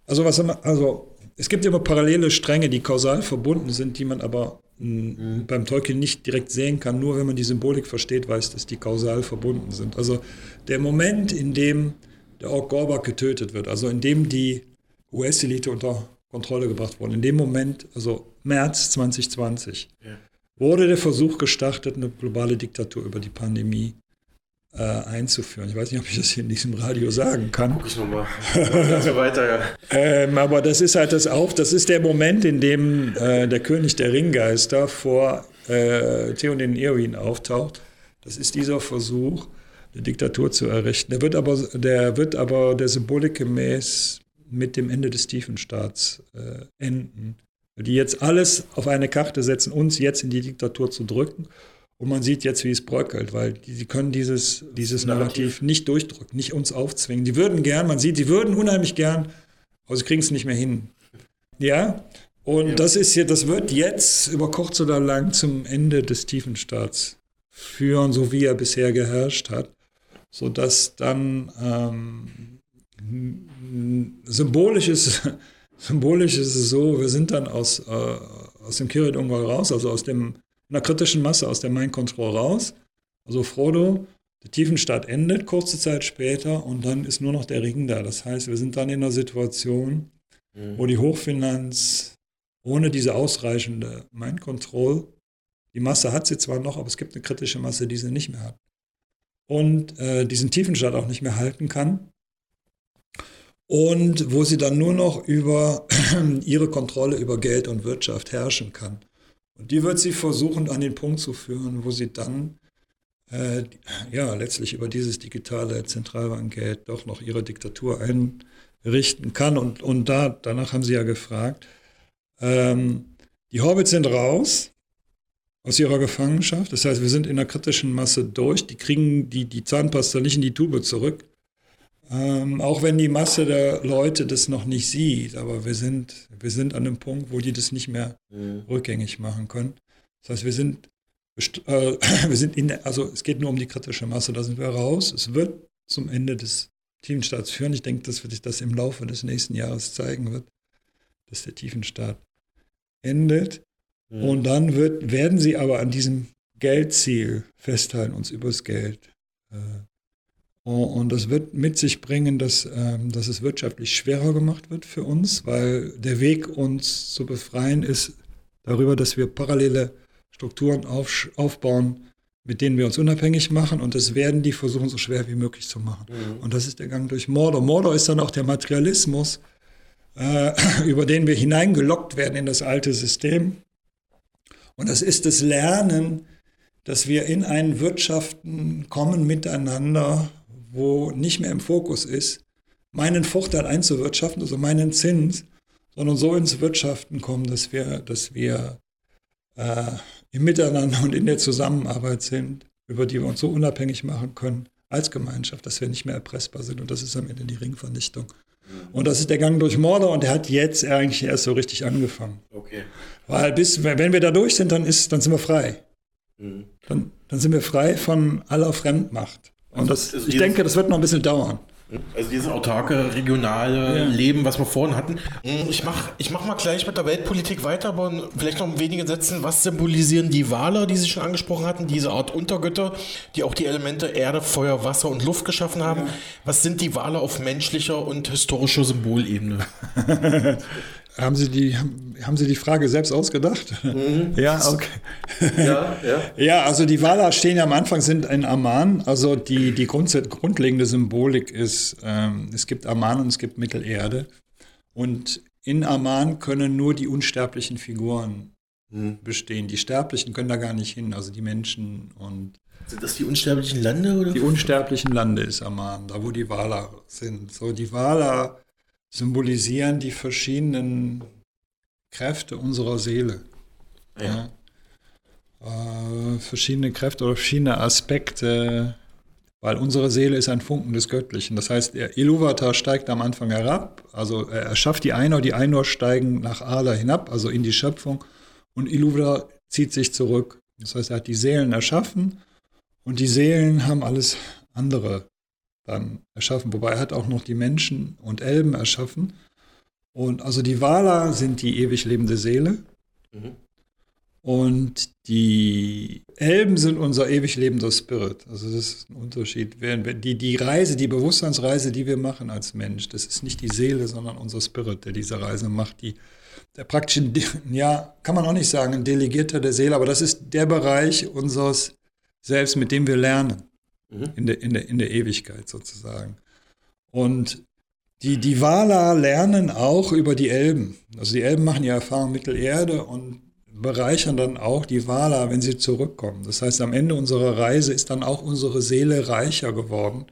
also was also es gibt immer parallele Stränge, die kausal verbunden sind, die man aber mhm. beim Tolkien nicht direkt sehen kann. Nur wenn man die Symbolik versteht, weiß, dass die kausal verbunden sind. Also der Moment, in dem der Ork Gorbak getötet wird, also in dem die US-Elite unter Kontrolle gebracht wurde, in dem Moment, also März 2020, ja. wurde der Versuch gestartet, eine globale Diktatur über die Pandemie äh, einzuführen. Ich weiß nicht, ob ich das hier in diesem Radio sagen kann. Guck ich nochmal. Also weiter, ja. ähm, aber das ist halt das auch, das ist der Moment, in dem äh, der König der Ringgeister vor äh, Theoden Eowyn auftaucht. Das ist dieser Versuch, eine Diktatur zu errichten. Der wird aber der, wird aber der Symbolik gemäß mit dem Ende des Tiefenstaats äh, enden. Die jetzt alles auf eine Karte setzen, uns jetzt in die Diktatur zu drücken und man sieht jetzt, wie es bröckelt, weil die, sie können dieses, dieses Narrativ nicht durchdrücken, nicht uns aufzwingen. Die würden gern, man sieht, die würden unheimlich gern, aber sie kriegen es nicht mehr hin. Ja, und ja. das ist hier, das wird jetzt über kurz oder lang zum Ende des Tiefenstaats führen, so wie er bisher geherrscht hat, sodass dann ähm, symbolisch ist, symbolisch ist es so, wir sind dann aus, äh, aus dem Kirit Ungol raus, also aus dem einer kritischen Masse aus der Mind Control raus. Also Frodo, der Tiefenstaat endet kurze Zeit später und dann ist nur noch der Ring da. Das heißt, wir sind dann in einer Situation, mhm. wo die Hochfinanz ohne diese ausreichende Mind Control, die Masse hat sie zwar noch, aber es gibt eine kritische Masse, die sie nicht mehr hat. Und äh, diesen Tiefenstaat auch nicht mehr halten kann. Und wo sie dann nur noch über ihre Kontrolle über Geld und Wirtschaft herrschen kann. Und die wird sie versuchen an den Punkt zu führen, wo sie dann äh, ja letztlich über dieses digitale Zentralbankgeld doch noch ihre Diktatur einrichten kann. Und, und da, danach haben sie ja gefragt. Ähm, die Hobbits sind raus aus ihrer Gefangenschaft. Das heißt, wir sind in der kritischen Masse durch. Die kriegen die, die Zahnpasta nicht in die Tube zurück. Ähm, auch wenn die Masse der Leute das noch nicht sieht, aber wir sind, wir sind an einem Punkt, wo die das nicht mehr mhm. rückgängig machen können. Das heißt, wir sind, äh, wir sind in der, also es geht nur um die kritische Masse, da sind wir raus. Es wird zum Ende des Tiefenstaats führen. Ich denke, dass sich das im Laufe des nächsten Jahres zeigen wird, dass der Tiefenstaat endet. Mhm. Und dann wird, werden sie aber an diesem Geldziel festhalten, uns übers Geld. Äh, und das wird mit sich bringen, dass, ähm, dass es wirtschaftlich schwerer gemacht wird für uns, weil der Weg, uns zu befreien, ist darüber, dass wir parallele Strukturen auf, aufbauen, mit denen wir uns unabhängig machen. Und das werden die versuchen, so schwer wie möglich zu machen. Mhm. Und das ist der Gang durch Mordor. Mordor ist dann auch der Materialismus, äh, über den wir hineingelockt werden in das alte System. Und das ist das Lernen, dass wir in ein Wirtschaften kommen miteinander, wo nicht mehr im Fokus ist, meinen Vorteil einzuwirtschaften, also meinen Zins, sondern so ins Wirtschaften kommen, dass wir, dass wir äh, im Miteinander und in der Zusammenarbeit sind, über die wir uns so unabhängig machen können als Gemeinschaft, dass wir nicht mehr erpressbar sind. Und das ist am Ende die Ringvernichtung. Und das ist der Gang durch Mordor und der hat jetzt eigentlich erst so richtig angefangen. Okay. Weil bis, wenn wir da durch sind, dann, ist, dann sind wir frei. Mhm. Dann, dann sind wir frei von aller Fremdmacht. Und das, also ich denke, das wird noch ein bisschen dauern. Also dieses autarke, regionale ja. Leben, was wir vorhin hatten. Ich mache ich mach mal gleich mit der Weltpolitik weiter, aber vielleicht noch in wenigen Sätzen. Was symbolisieren die Waler, die Sie schon angesprochen hatten? Diese Art Untergötter, die auch die Elemente Erde, Feuer, Wasser und Luft geschaffen haben. Ja. Was sind die Waler auf menschlicher und historischer Symbolebene? Haben Sie die, haben Sie die Frage selbst ausgedacht? Mhm. Ja, okay. Ja, ja. ja, also die Wala stehen ja am Anfang, sind in Amman. Also die, die grundlegende Symbolik ist, ähm, es gibt Amman und es gibt Mittelerde. Und in Amman können nur die unsterblichen Figuren mhm. bestehen. Die Sterblichen können da gar nicht hin, also die Menschen und sind das die unsterblichen Lande? Oder? Die unsterblichen Lande ist Amman, da wo die Wala sind. So, die Wala symbolisieren die verschiedenen Kräfte unserer Seele. Ja. ja. Äh, verschiedene Kräfte oder verschiedene Aspekte, weil unsere Seele ist ein Funken des Göttlichen. Das heißt, der Iluvata steigt am Anfang herab, also er schafft die Einor, die Einor steigen nach Ala hinab, also in die Schöpfung, und Iluvata zieht sich zurück. Das heißt, er hat die Seelen erschaffen und die Seelen haben alles andere dann erschaffen. Wobei er hat auch noch die Menschen und Elben erschaffen. Und also die Wala sind die ewig lebende Seele. Mhm. Und die Elben sind unser ewig lebender Spirit. Also das ist ein Unterschied. Die, die Reise, die Bewusstseinsreise, die wir machen als Mensch, das ist nicht die Seele, sondern unser Spirit, der diese Reise macht. Die, der praktisch, ja, kann man auch nicht sagen, ein Delegierter der Seele, aber das ist der Bereich unseres Selbst, mit dem wir lernen mhm. in, der, in, der, in der Ewigkeit sozusagen. Und die, die Wala lernen auch über die Elben. Also die Elben machen ja Erfahrung Mittelerde und bereichern dann auch die Wala, wenn sie zurückkommen. Das heißt, am Ende unserer Reise ist dann auch unsere Seele reicher geworden,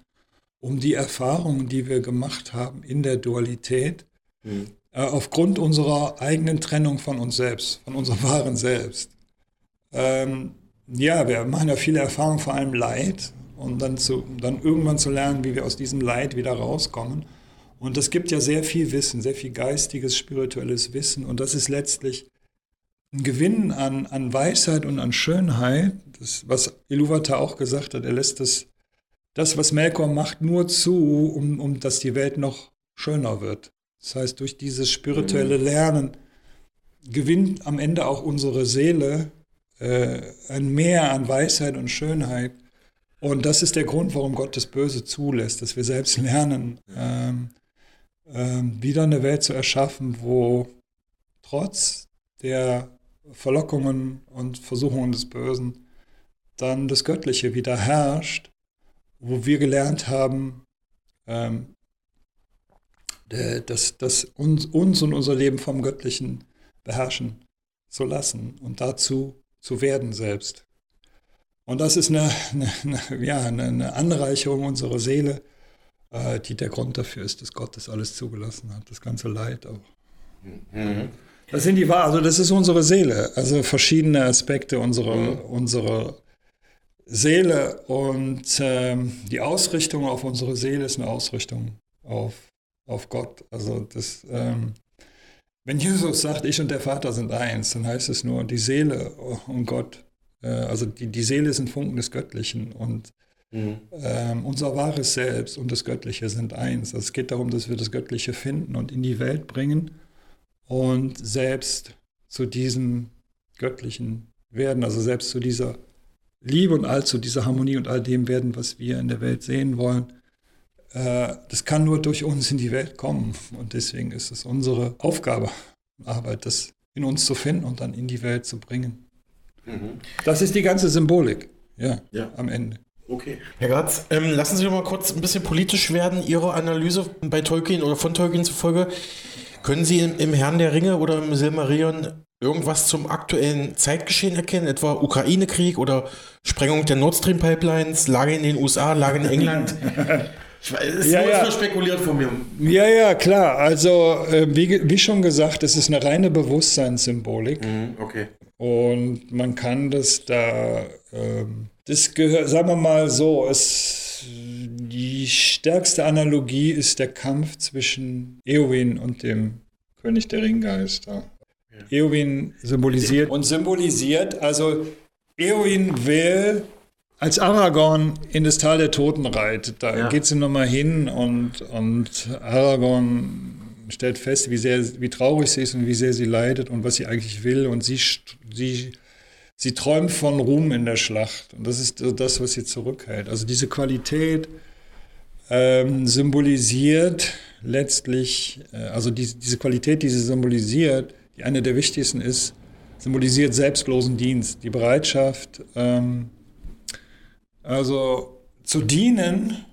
um die Erfahrungen, die wir gemacht haben in der Dualität, mhm. äh, aufgrund unserer eigenen Trennung von uns selbst, von unserem wahren Selbst. Ähm, ja, wir machen ja viele Erfahrungen, vor allem Leid und dann, zu, dann irgendwann zu lernen, wie wir aus diesem Leid wieder rauskommen. Und es gibt ja sehr viel Wissen, sehr viel geistiges, spirituelles Wissen. Und das ist letztlich ein Gewinn an, an Weisheit und an Schönheit. Das, was Iluvata auch gesagt hat, er lässt das, das was Melkor macht, nur zu, um, um dass die Welt noch schöner wird. Das heißt, durch dieses spirituelle Lernen gewinnt am Ende auch unsere Seele äh, ein Mehr an Weisheit und Schönheit und das ist der Grund, warum Gott das Böse zulässt, dass wir selbst lernen, ähm, ähm, wieder eine Welt zu erschaffen, wo trotz der Verlockungen und Versuchungen des Bösen dann das Göttliche wieder herrscht, wo wir gelernt haben, ähm, dass, dass uns, uns und unser Leben vom Göttlichen beherrschen zu lassen und dazu zu werden selbst. Und das ist eine, eine, eine ja, eine Anreicherung unserer Seele, äh, die der Grund dafür ist, dass Gott das alles zugelassen hat, das ganze Leid auch. Mhm. Das sind die also das ist unsere Seele, also verschiedene Aspekte unserer, mhm. unserer Seele und ähm, die Ausrichtung auf unsere Seele ist eine Ausrichtung auf, auf Gott. Also das, ähm, wenn Jesus sagt, ich und der Vater sind eins, dann heißt es nur, die Seele und Gott, äh, also die, die Seele ist ein Funken des Göttlichen und mhm. ähm, unser wahres Selbst und das Göttliche sind eins. Also es geht darum, dass wir das Göttliche finden und in die Welt bringen und selbst zu diesem Göttlichen werden, also selbst zu dieser Liebe und all zu dieser Harmonie und all dem werden, was wir in der Welt sehen wollen. Äh, das kann nur durch uns in die Welt kommen. Und deswegen ist es unsere Aufgabe, Arbeit, das in uns zu finden und dann in die Welt zu bringen. Mhm. Das ist die ganze Symbolik, ja, ja. am Ende. Okay. Herr Gratz, ähm, lassen Sie doch mal kurz ein bisschen politisch werden. Ihre Analyse bei Tolkien oder von Tolkien zufolge. Können Sie im, im Herrn der Ringe oder im Silmarillion irgendwas zum aktuellen Zeitgeschehen erkennen, etwa Ukraine-Krieg oder Sprengung der Nord Stream Pipelines, Lage in den USA, Lage in England? Ich weiß, es ist ja, nur ja. spekuliert von mir. Ja, ja, klar. Also, äh, wie, wie, schon gesagt, es ist eine reine Bewusstseinssymbolik. Mhm, okay. Und man kann das da, äh, das gehört, sagen wir mal so, es, die stärkste Analogie ist der Kampf zwischen Eowyn und dem König der Ringgeister. Eowyn symbolisiert und symbolisiert, also Eowyn will, als Aragorn in das Tal der Toten reitet, da ja. geht sie nochmal hin und, und Aragorn stellt fest, wie, sehr, wie traurig sie ist und wie sehr sie leidet und was sie eigentlich will. Und sie, sie, sie träumt von Ruhm in der Schlacht. Und das ist das, was sie zurückhält. Also diese Qualität ähm, symbolisiert letztlich, äh, also die, diese Qualität, die sie symbolisiert, die eine der wichtigsten ist, symbolisiert selbstlosen Dienst, die Bereitschaft, ähm, also zu dienen,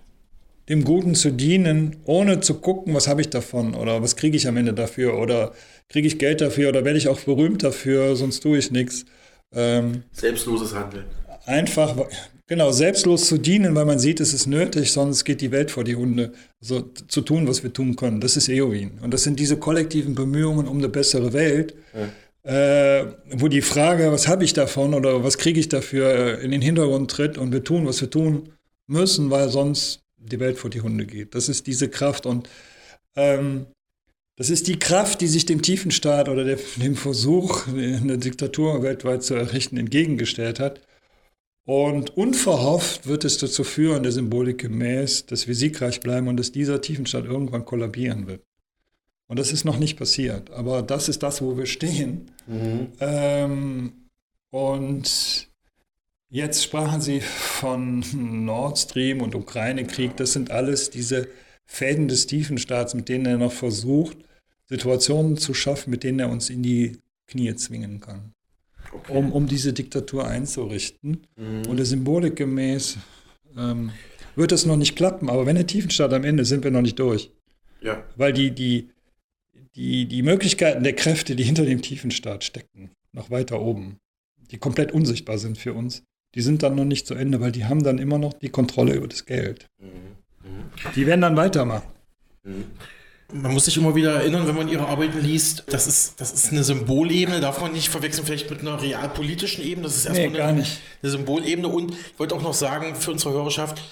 dem Guten zu dienen, ohne zu gucken, was habe ich davon oder was kriege ich am Ende dafür oder kriege ich Geld dafür oder werde ich auch berühmt dafür, sonst tue ich nichts. Ähm, Selbstloses Handeln. Einfach, genau, selbstlos zu dienen, weil man sieht, es ist nötig, sonst geht die Welt vor die Hunde. Also zu tun, was wir tun können, das ist Eowyn. Und das sind diese kollektiven Bemühungen um eine bessere Welt, ja. äh, wo die Frage, was habe ich davon oder was kriege ich dafür, äh, in den Hintergrund tritt und wir tun, was wir tun müssen, weil sonst die Welt vor die Hunde geht. Das ist diese Kraft und ähm, das ist die Kraft, die sich dem Tiefenstaat oder dem Versuch, eine Diktatur weltweit zu errichten, entgegengestellt hat. Und unverhofft wird es dazu führen, der Symbolik gemäß, dass wir siegreich bleiben und dass dieser Tiefenstaat irgendwann kollabieren wird. Und das ist noch nicht passiert. Aber das ist das, wo wir stehen. Mhm. Ähm, und jetzt sprachen Sie von Nord Stream und Ukraine-Krieg. Das sind alles diese Fäden des Tiefenstaats, mit denen er noch versucht, Situationen zu schaffen, mit denen er uns in die Knie zwingen kann okay. um, um diese Diktatur einzurichten. Mhm. Und der Symbolik gemäß ähm, wird das noch nicht klappen. Aber wenn der Tiefenstaat am Ende sind wir noch nicht durch. Ja. Weil die, die, die, die Möglichkeiten der Kräfte, die hinter dem Tiefenstaat stecken, noch weiter oben, die komplett unsichtbar sind für uns, die sind dann noch nicht zu Ende, weil die haben dann immer noch die Kontrolle über das Geld. Mhm. Die werden dann weitermachen. Mhm man muss sich immer wieder erinnern, wenn man ihre Arbeiten liest, das ist, das ist eine Symbolebene, darf man nicht verwechseln, vielleicht mit einer realpolitischen Ebene. Das ist erstmal nee, eine, eine, Symbolebene. Und ich wollte auch noch sagen für unsere Hörerschaft,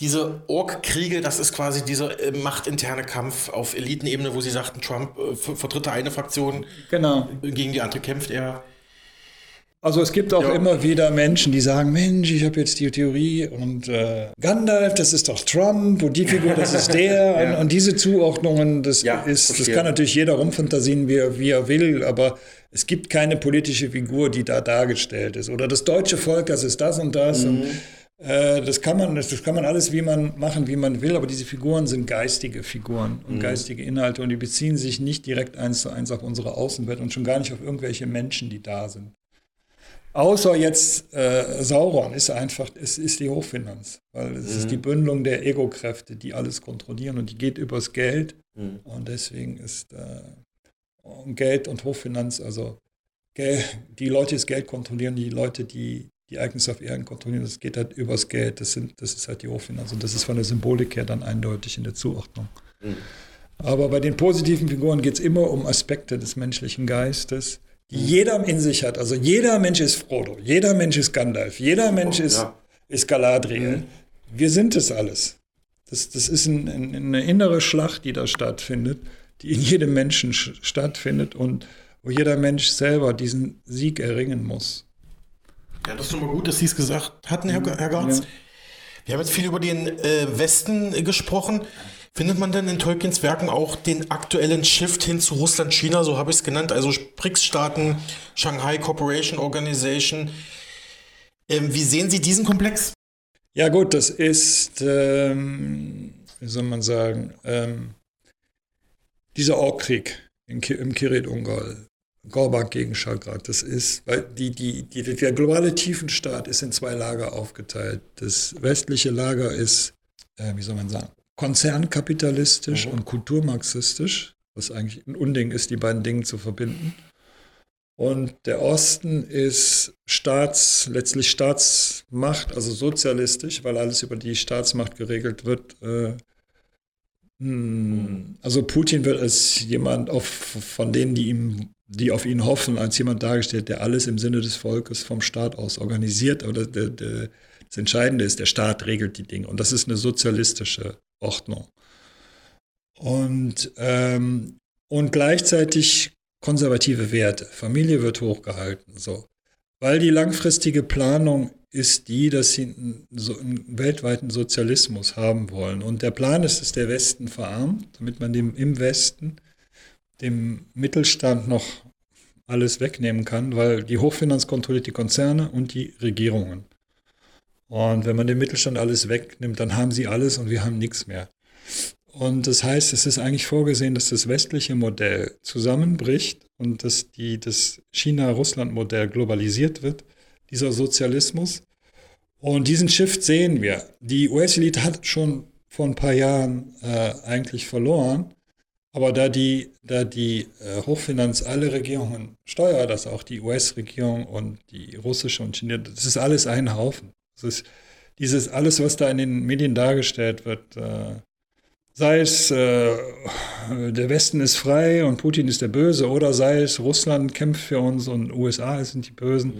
diese Org-Kriege, das ist quasi dieser äh, machtinterne Kampf auf Elitenebene, wo sie sagten, Trump äh, vertritt eine Fraktion, genau. gegen die andere kämpft er. Also es gibt auch ja. immer wieder Menschen, die sagen, Mensch, ich habe jetzt die Theorie und äh, Gandalf, das ist doch Trump und die Figur, das ist der ja. und, und, diese Zuordnungen, das ja, ist, das kann natürlich jeder rumfantasien, wie er, wie er will, aber es gibt keine politische Figur, die da dargestellt ist. Oder das deutsche Volk, das ist das und das. Mhm. Und, äh, das kann man, das, kann man alles wie man machen, wie man will, aber diese Figuren sind geistige Figuren und mhm. geistige Inhalte und die beziehen sich nicht direkt eins zu eins auf unsere Außenwelt und schon gar nicht auf irgendwelche Menschen, die da sind. Außer jetzt äh, Sauron ist einfach, es ist die Hochfinanz, weil es mhm. ist die Bündelung der Ego-Kräfte, die alles kontrollieren und die geht übers Geld. Mhm. Und deswegen ist äh, Geld und Hochfinanz, also die Leute, die das Geld kontrollieren, die Leute, die die Ereignisse auf Erden kontrollieren, das geht halt übers Geld. Das, sind, das ist halt die Hochfinanz. Und das ist von der Symbolik her dann eindeutig in der Zuordnung. Mhm. Aber bei den positiven Figuren geht es immer um Aspekte des menschlichen Geistes, mhm. Jeder in sich hat. Also jeder Mensch ist Frodo, jeder Mensch ist Gandalf, jeder Mensch ist, ja. ist Galadriel. Mhm. Wir sind es alles. Das, das ist ein, ein, eine innere Schlacht, die da stattfindet, die in jedem Menschen stattfindet und wo jeder Mensch selber diesen Sieg erringen muss. Ja, das ist schon mal gut, dass Sie es gesagt hatten, Herr, Herr Garz. Ja. Wir haben jetzt viel über den äh, Westen gesprochen. Findet man denn in Tolkiens Werken auch den aktuellen Shift hin zu Russland, China, so habe ich es genannt, also BRICS-Staaten, Shanghai Cooperation Organization? Ähm, wie sehen Sie diesen Komplex? Ja gut, das ist, ähm, wie soll man sagen, ähm, dieser Orkkrieg im Kirit-Ungol, Gorbak gegen Chagrat. Das ist, weil die, die, die, der globale Tiefenstaat ist in zwei Lager aufgeteilt. Das westliche Lager ist, äh, wie soll man sagen, konzernkapitalistisch mhm. und kulturmarxistisch, was eigentlich ein Unding ist, die beiden Dinge zu verbinden. Und der Osten ist Staats, letztlich Staatsmacht, also sozialistisch, weil alles über die Staatsmacht geregelt wird. Äh, hm, also Putin wird als jemand auf, von denen, die ihm die auf ihn hoffen, als jemand dargestellt, der alles im Sinne des Volkes vom Staat aus organisiert. Aber der, das Entscheidende ist, der Staat regelt die Dinge. Und das ist eine sozialistische Ordnung. Und, ähm, und gleichzeitig konservative Werte. Familie wird hochgehalten. So. Weil die langfristige Planung ist die, dass sie einen, so einen weltweiten Sozialismus haben wollen. Und der Plan ist, dass der Westen verarmt, damit man dem im Westen dem Mittelstand noch alles wegnehmen kann, weil die Hochfinanz kontrolliert die Konzerne und die Regierungen. Und wenn man dem Mittelstand alles wegnimmt, dann haben sie alles und wir haben nichts mehr. Und das heißt, es ist eigentlich vorgesehen, dass das westliche Modell zusammenbricht und dass die, das China-Russland-Modell globalisiert wird, dieser Sozialismus. Und diesen Shift sehen wir. Die US-Elite hat schon vor ein paar Jahren äh, eigentlich verloren. Aber da die, da die äh, Hochfinanz alle Regierungen steuert, also auch die US-Regierung und die russische und China, das ist alles ein Haufen. Das ist dieses alles, was da in den Medien dargestellt wird, äh, sei es äh, der Westen ist frei und Putin ist der Böse, oder sei es Russland kämpft für uns und USA sind die Bösen.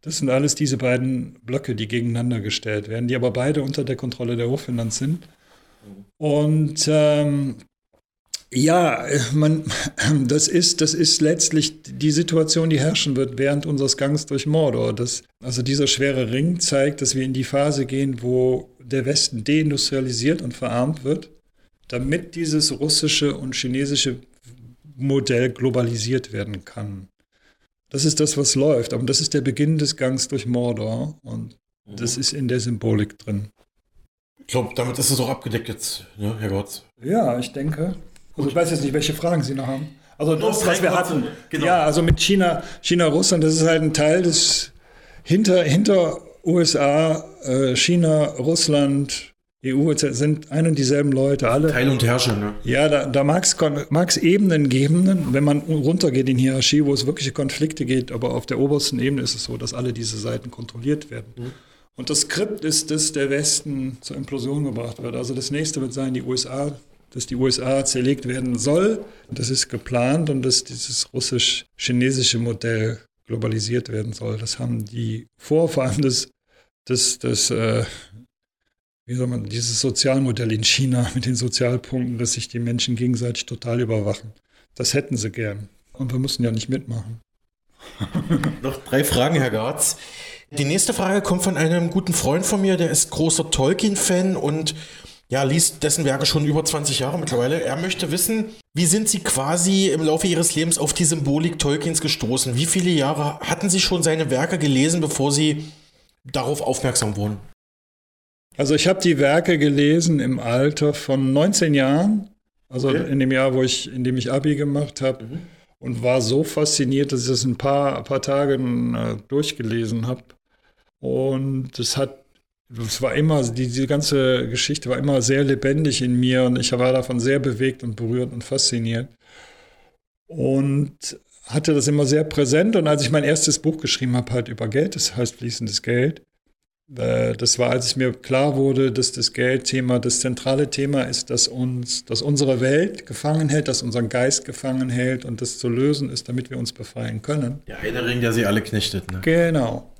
Das sind alles diese beiden Blöcke, die gegeneinander gestellt werden, die aber beide unter der Kontrolle der Hochfinanz sind. Und ähm, ja, man, das ist, das ist letztlich die Situation, die herrschen wird während unseres Gangs durch Mordor. Das, also dieser schwere Ring zeigt, dass wir in die Phase gehen, wo der Westen deindustrialisiert und verarmt wird, damit dieses russische und chinesische Modell globalisiert werden kann. Das ist das, was läuft. Aber das ist der Beginn des Gangs durch Mordor und mhm. das ist in der Symbolik drin. Ich glaube, damit ist es auch abgedeckt jetzt, ne, Herr Gotz. Ja, ich denke. Also ich weiß jetzt nicht, welche Fragen Sie noch haben. Also das, was wir hatten. Genau. Ja, also mit China, China, Russland, das ist halt ein Teil des hinter, hinter USA, äh, China, Russland, EU sind ein und dieselben Leute, alle. Teil und Herrscher, ne? Ja, da, da mag es Ebenen geben, wenn man runtergeht in Hierarchie, wo es wirkliche Konflikte geht, aber auf der obersten Ebene ist es so, dass alle diese Seiten kontrolliert werden. Mhm. Und das Skript ist, dass der Westen zur Implosion gebracht wird. Also das nächste wird sein, die USA dass die USA zerlegt werden soll. Das ist geplant und dass dieses russisch-chinesische Modell globalisiert werden soll. Das haben die vor, vor allem das, das, das äh, wie soll man, dieses Sozialmodell in China mit den Sozialpunkten, dass sich die Menschen gegenseitig total überwachen. Das hätten sie gern. Und wir müssen ja nicht mitmachen. Noch drei Fragen, Herr Garz. Die nächste Frage kommt von einem guten Freund von mir, der ist großer Tolkien-Fan und ja, liest dessen Werke schon über 20 Jahre mittlerweile. Er möchte wissen, wie sind Sie quasi im Laufe Ihres Lebens auf die Symbolik Tolkiens gestoßen? Wie viele Jahre hatten Sie schon seine Werke gelesen, bevor Sie darauf aufmerksam wurden? Also ich habe die Werke gelesen im Alter von 19 Jahren, also okay. in dem Jahr, wo ich, in dem ich Abi gemacht habe, mhm. und war so fasziniert, dass ich das ein paar, ein paar Tage äh, durchgelesen habe. Und es hat es war immer, die, diese ganze Geschichte war immer sehr lebendig in mir und ich war davon sehr bewegt und berührt und fasziniert. Und hatte das immer sehr präsent. Und als ich mein erstes Buch geschrieben habe, halt über Geld, das heißt fließendes Geld, äh, das war, als es mir klar wurde, dass das Geldthema das zentrale Thema ist, das uns, das unsere Welt gefangen hält, das unseren Geist gefangen hält und das zu lösen ist, damit wir uns befreien können. Der eine Ring, der sie alle knechtet. Ne? Genau.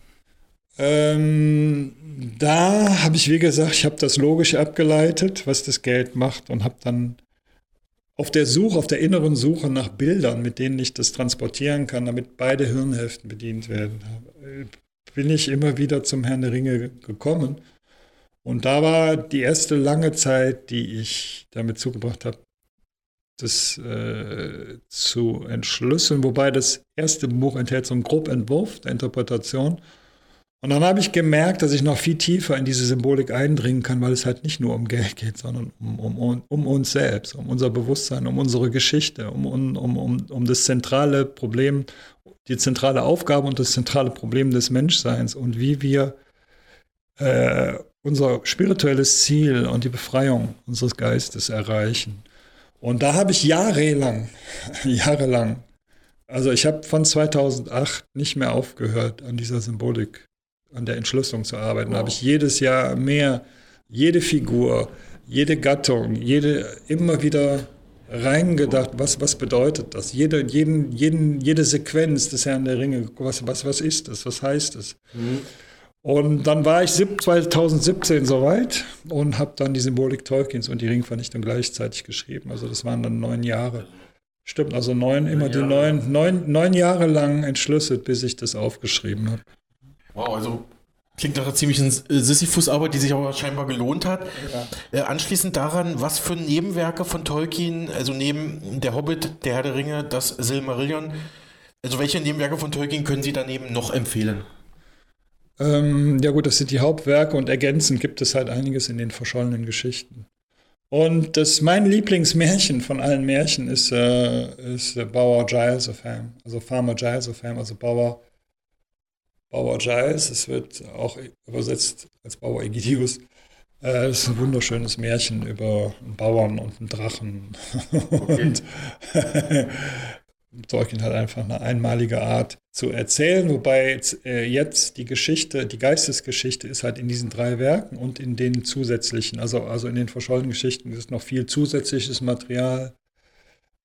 Ähm, da habe ich, wie gesagt, ich habe das logisch abgeleitet, was das Geld macht und habe dann auf der Suche, auf der inneren Suche nach Bildern, mit denen ich das transportieren kann, damit beide Hirnhälften bedient werden, bin ich immer wieder zum Herrn der Ringe gekommen. Und da war die erste lange Zeit, die ich damit zugebracht habe, das äh, zu entschlüsseln, wobei das erste Buch enthält so einen Grobentwurf der Interpretation. Und dann habe ich gemerkt, dass ich noch viel tiefer in diese Symbolik eindringen kann, weil es halt nicht nur um Geld geht, sondern um, um, um uns selbst, um unser Bewusstsein, um unsere Geschichte, um, um, um, um das zentrale Problem, die zentrale Aufgabe und das zentrale Problem des Menschseins und wie wir äh, unser spirituelles Ziel und die Befreiung unseres Geistes erreichen. Und da habe ich jahrelang, jahrelang, also ich habe von 2008 nicht mehr aufgehört, an dieser Symbolik, an der Entschlüsselung zu arbeiten. Wow. Da habe ich jedes Jahr mehr, jede Figur, jede Gattung, jede immer wieder reingedacht, was, was bedeutet das? Jede, jeden, jeden, jede Sequenz des Herrn der Ringe, was, was, was ist das? Was heißt das? Mhm. Und dann war ich 2017 soweit und habe dann die Symbolik Tolkiens und die Ringvernichtung gleichzeitig geschrieben. Also das waren dann neun Jahre. Stimmt, also neun, immer die neun, neun, neun Jahre lang entschlüsselt, bis ich das aufgeschrieben habe. Wow, also Klingt nach einer ziemlichen äh, Sisyphus-Arbeit, die sich aber scheinbar gelohnt hat. Ja. Äh, anschließend daran, was für Nebenwerke von Tolkien, also neben Der Hobbit, Der Herr der Ringe, das Silmarillion, also welche Nebenwerke von Tolkien können Sie daneben noch empfehlen? Ähm, ja gut, das sind die Hauptwerke und ergänzend gibt es halt einiges in den verschollenen Geschichten. Und das mein Lieblingsmärchen von allen Märchen ist, äh, ist Bauer Giles of Ham, also Farmer Giles of Ham, also Bauer Bauer Giles. Es wird auch übersetzt als Bauer Egidius. Äh, es ist ein wunderschönes Märchen über einen Bauern und einen Drachen. Okay. und Tolkien hat einfach eine einmalige Art zu erzählen, wobei jetzt, äh, jetzt, die Geschichte, die Geistesgeschichte ist halt in diesen drei Werken und in den zusätzlichen, also, also in den verschollenen Geschichten ist noch viel zusätzliches Material,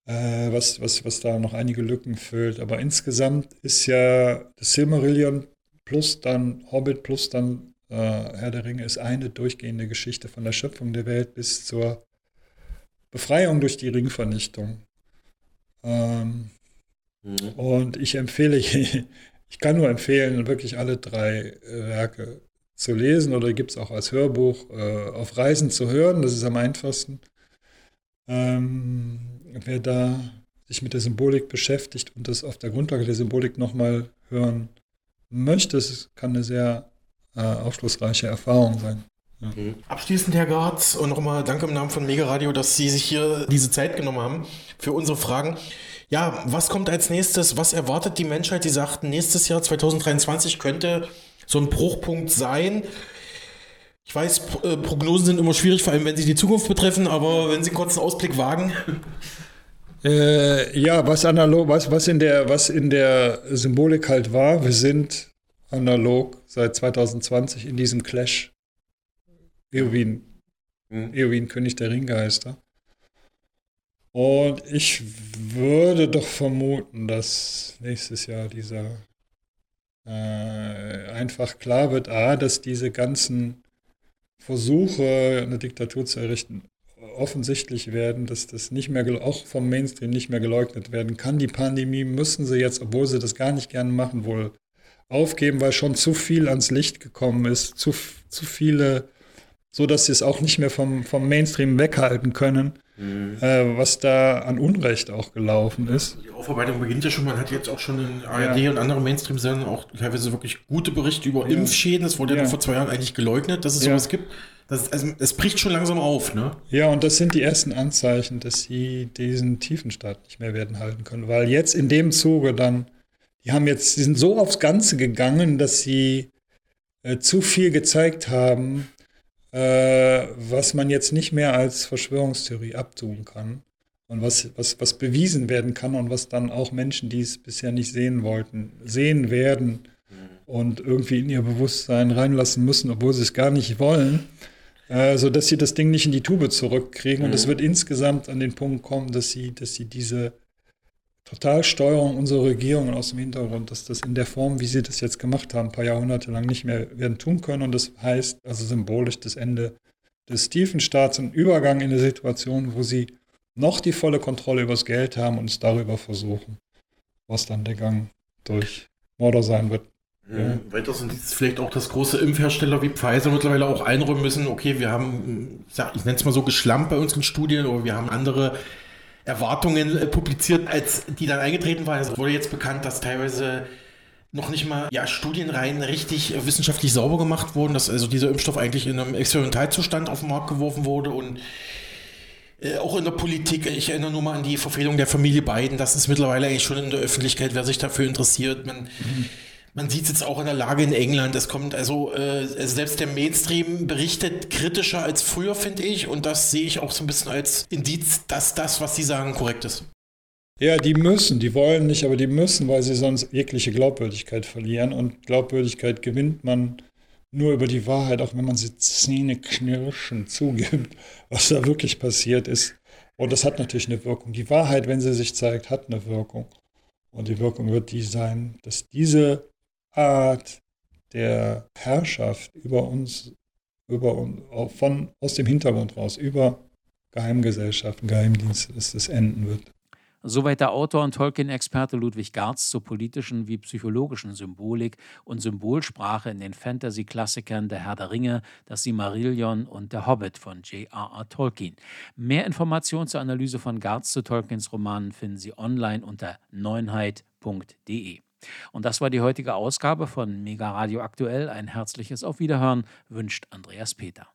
äh, was, was, was da noch einige Lücken füllt. Aber insgesamt ist ja das Silmarillion plus dann Hobbit, plus dann äh, Herr der Ringe ist eine durchgehende Geschichte von der Schöpfung der Welt bis zur Befreiung durch die Ringvernichtung. Ähm, mhm. Und ich empfehle, ich, ich kann nur empfehlen, wirklich alle drei äh, Werke zu lesen oder gibt es auch als Hörbuch äh, auf Reisen zu hören. Das ist am einfachsten. Ähm, wer da sich mit der Symbolik beschäftigt und das auf der Grundlage der Symbolik nochmal hören möchte, es kann eine sehr äh, aufschlussreiche Erfahrung sein. Ja. Mhm. Abschließend, Herr Garz, und nochmal danke im Namen von Mega Radio, dass Sie sich hier diese Zeit genommen haben für unsere Fragen. Ja, was kommt als nächstes? Was erwartet die Menschheit? Sie sagten, nächstes Jahr 2023 könnte so ein Bruchpunkt sein. Ich weiß, äh, Prognosen sind immer schwierig, vor allem wenn sie die Zukunft betreffen, aber wenn Sie einen kurzen Ausblick wagen. Äh, ja, was analog, was, was, in der, was in der Symbolik halt war, wir sind analog seit 2020 in diesem Clash. Eowyn, mhm. Eowyn, König der Ringgeister. Und ich würde doch vermuten, dass nächstes Jahr dieser äh, einfach klar wird, a, dass diese ganzen Versuche, eine Diktatur zu errichten, offensichtlich werden, dass das nicht mehr, auch vom Mainstream nicht mehr geleugnet werden kann. Die Pandemie müssen sie jetzt, obwohl sie das gar nicht gerne machen, wohl aufgeben, weil schon zu viel ans Licht gekommen ist, zu, zu viele, so dass sie es auch nicht mehr vom, vom Mainstream weghalten können, mhm. äh, was da an Unrecht auch gelaufen ist. Die Aufarbeitung beginnt ja schon, man hat jetzt auch schon in ARD ja. und anderen Mainstream-Sendern auch teilweise wirklich gute Berichte über ja. Impfschäden. Das wurde ja, ja vor zwei Jahren eigentlich geleugnet, dass es sowas gibt. Das, also, es bricht schon langsam auf, ne? Ja, und das sind die ersten Anzeichen, dass sie diesen Tiefenstaat nicht mehr werden halten können. Weil jetzt in dem Zuge dann, die haben jetzt, die sind so aufs Ganze gegangen, dass sie äh, zu viel gezeigt haben, äh, was man jetzt nicht mehr als Verschwörungstheorie abtun kann. und was, was, was bewiesen werden kann und was dann auch Menschen, die es bisher nicht sehen wollten, sehen werden und irgendwie in ihr Bewusstsein reinlassen müssen, obwohl sie es gar nicht wollen, äh, sodass sie das Ding nicht in die Tube zurückkriegen. Und es wird insgesamt an den Punkt kommen, dass sie, dass sie diese Totalsteuerung unserer Regierungen aus dem Hintergrund, dass das in der Form, wie sie das jetzt gemacht haben, ein paar Jahrhunderte lang nicht mehr werden tun können. Und das heißt also symbolisch das Ende des tiefen Staats und Übergang in eine Situation, wo sie noch die volle Kontrolle über das Geld haben und es darüber versuchen, was dann der Gang durch Mörder sein wird. Ja. Weiter sind jetzt vielleicht auch das große Impfhersteller wie Pfizer mittlerweile auch einräumen müssen, okay, wir haben, ich nenne es mal so, geschlampt bei unseren Studien oder wir haben andere Erwartungen äh, publiziert, als die dann eingetreten waren. Es wurde jetzt bekannt, dass teilweise noch nicht mal ja, Studienreihen richtig wissenschaftlich sauber gemacht wurden, dass also dieser Impfstoff eigentlich in einem Experimentalzustand auf den Markt geworfen wurde und äh, auch in der Politik, ich erinnere nur mal an die Verfehlung der Familie Biden, das ist mittlerweile eigentlich schon in der Öffentlichkeit, wer sich dafür interessiert. Man, mhm. Man sieht es jetzt auch in der Lage in England. Es kommt also, äh, selbst der Mainstream berichtet kritischer als früher, finde ich. Und das sehe ich auch so ein bisschen als Indiz, dass das, was sie sagen, korrekt ist. Ja, die müssen, die wollen nicht, aber die müssen, weil sie sonst jegliche Glaubwürdigkeit verlieren. Und Glaubwürdigkeit gewinnt man nur über die Wahrheit, auch wenn man sie zähneknirschend zugibt, was da wirklich passiert ist. Und das hat natürlich eine Wirkung. Die Wahrheit, wenn sie sich zeigt, hat eine Wirkung. Und die Wirkung wird die sein, dass diese Art der Herrschaft über uns, über uns, von, aus dem Hintergrund raus, über Geheimgesellschaften, Geheimdienste, dass das enden wird. Soweit der Autor und Tolkien-Experte Ludwig Garz zur politischen wie psychologischen Symbolik und Symbolsprache in den Fantasy-Klassikern Der Herr der Ringe, Das Silmarillion und Der Hobbit von J.R.R. Tolkien. Mehr Informationen zur Analyse von Garz zu Tolkiens Romanen finden Sie online unter neunheit.de. Und das war die heutige Ausgabe von Mega Radio Aktuell. Ein herzliches Auf Wiederhören wünscht Andreas Peter.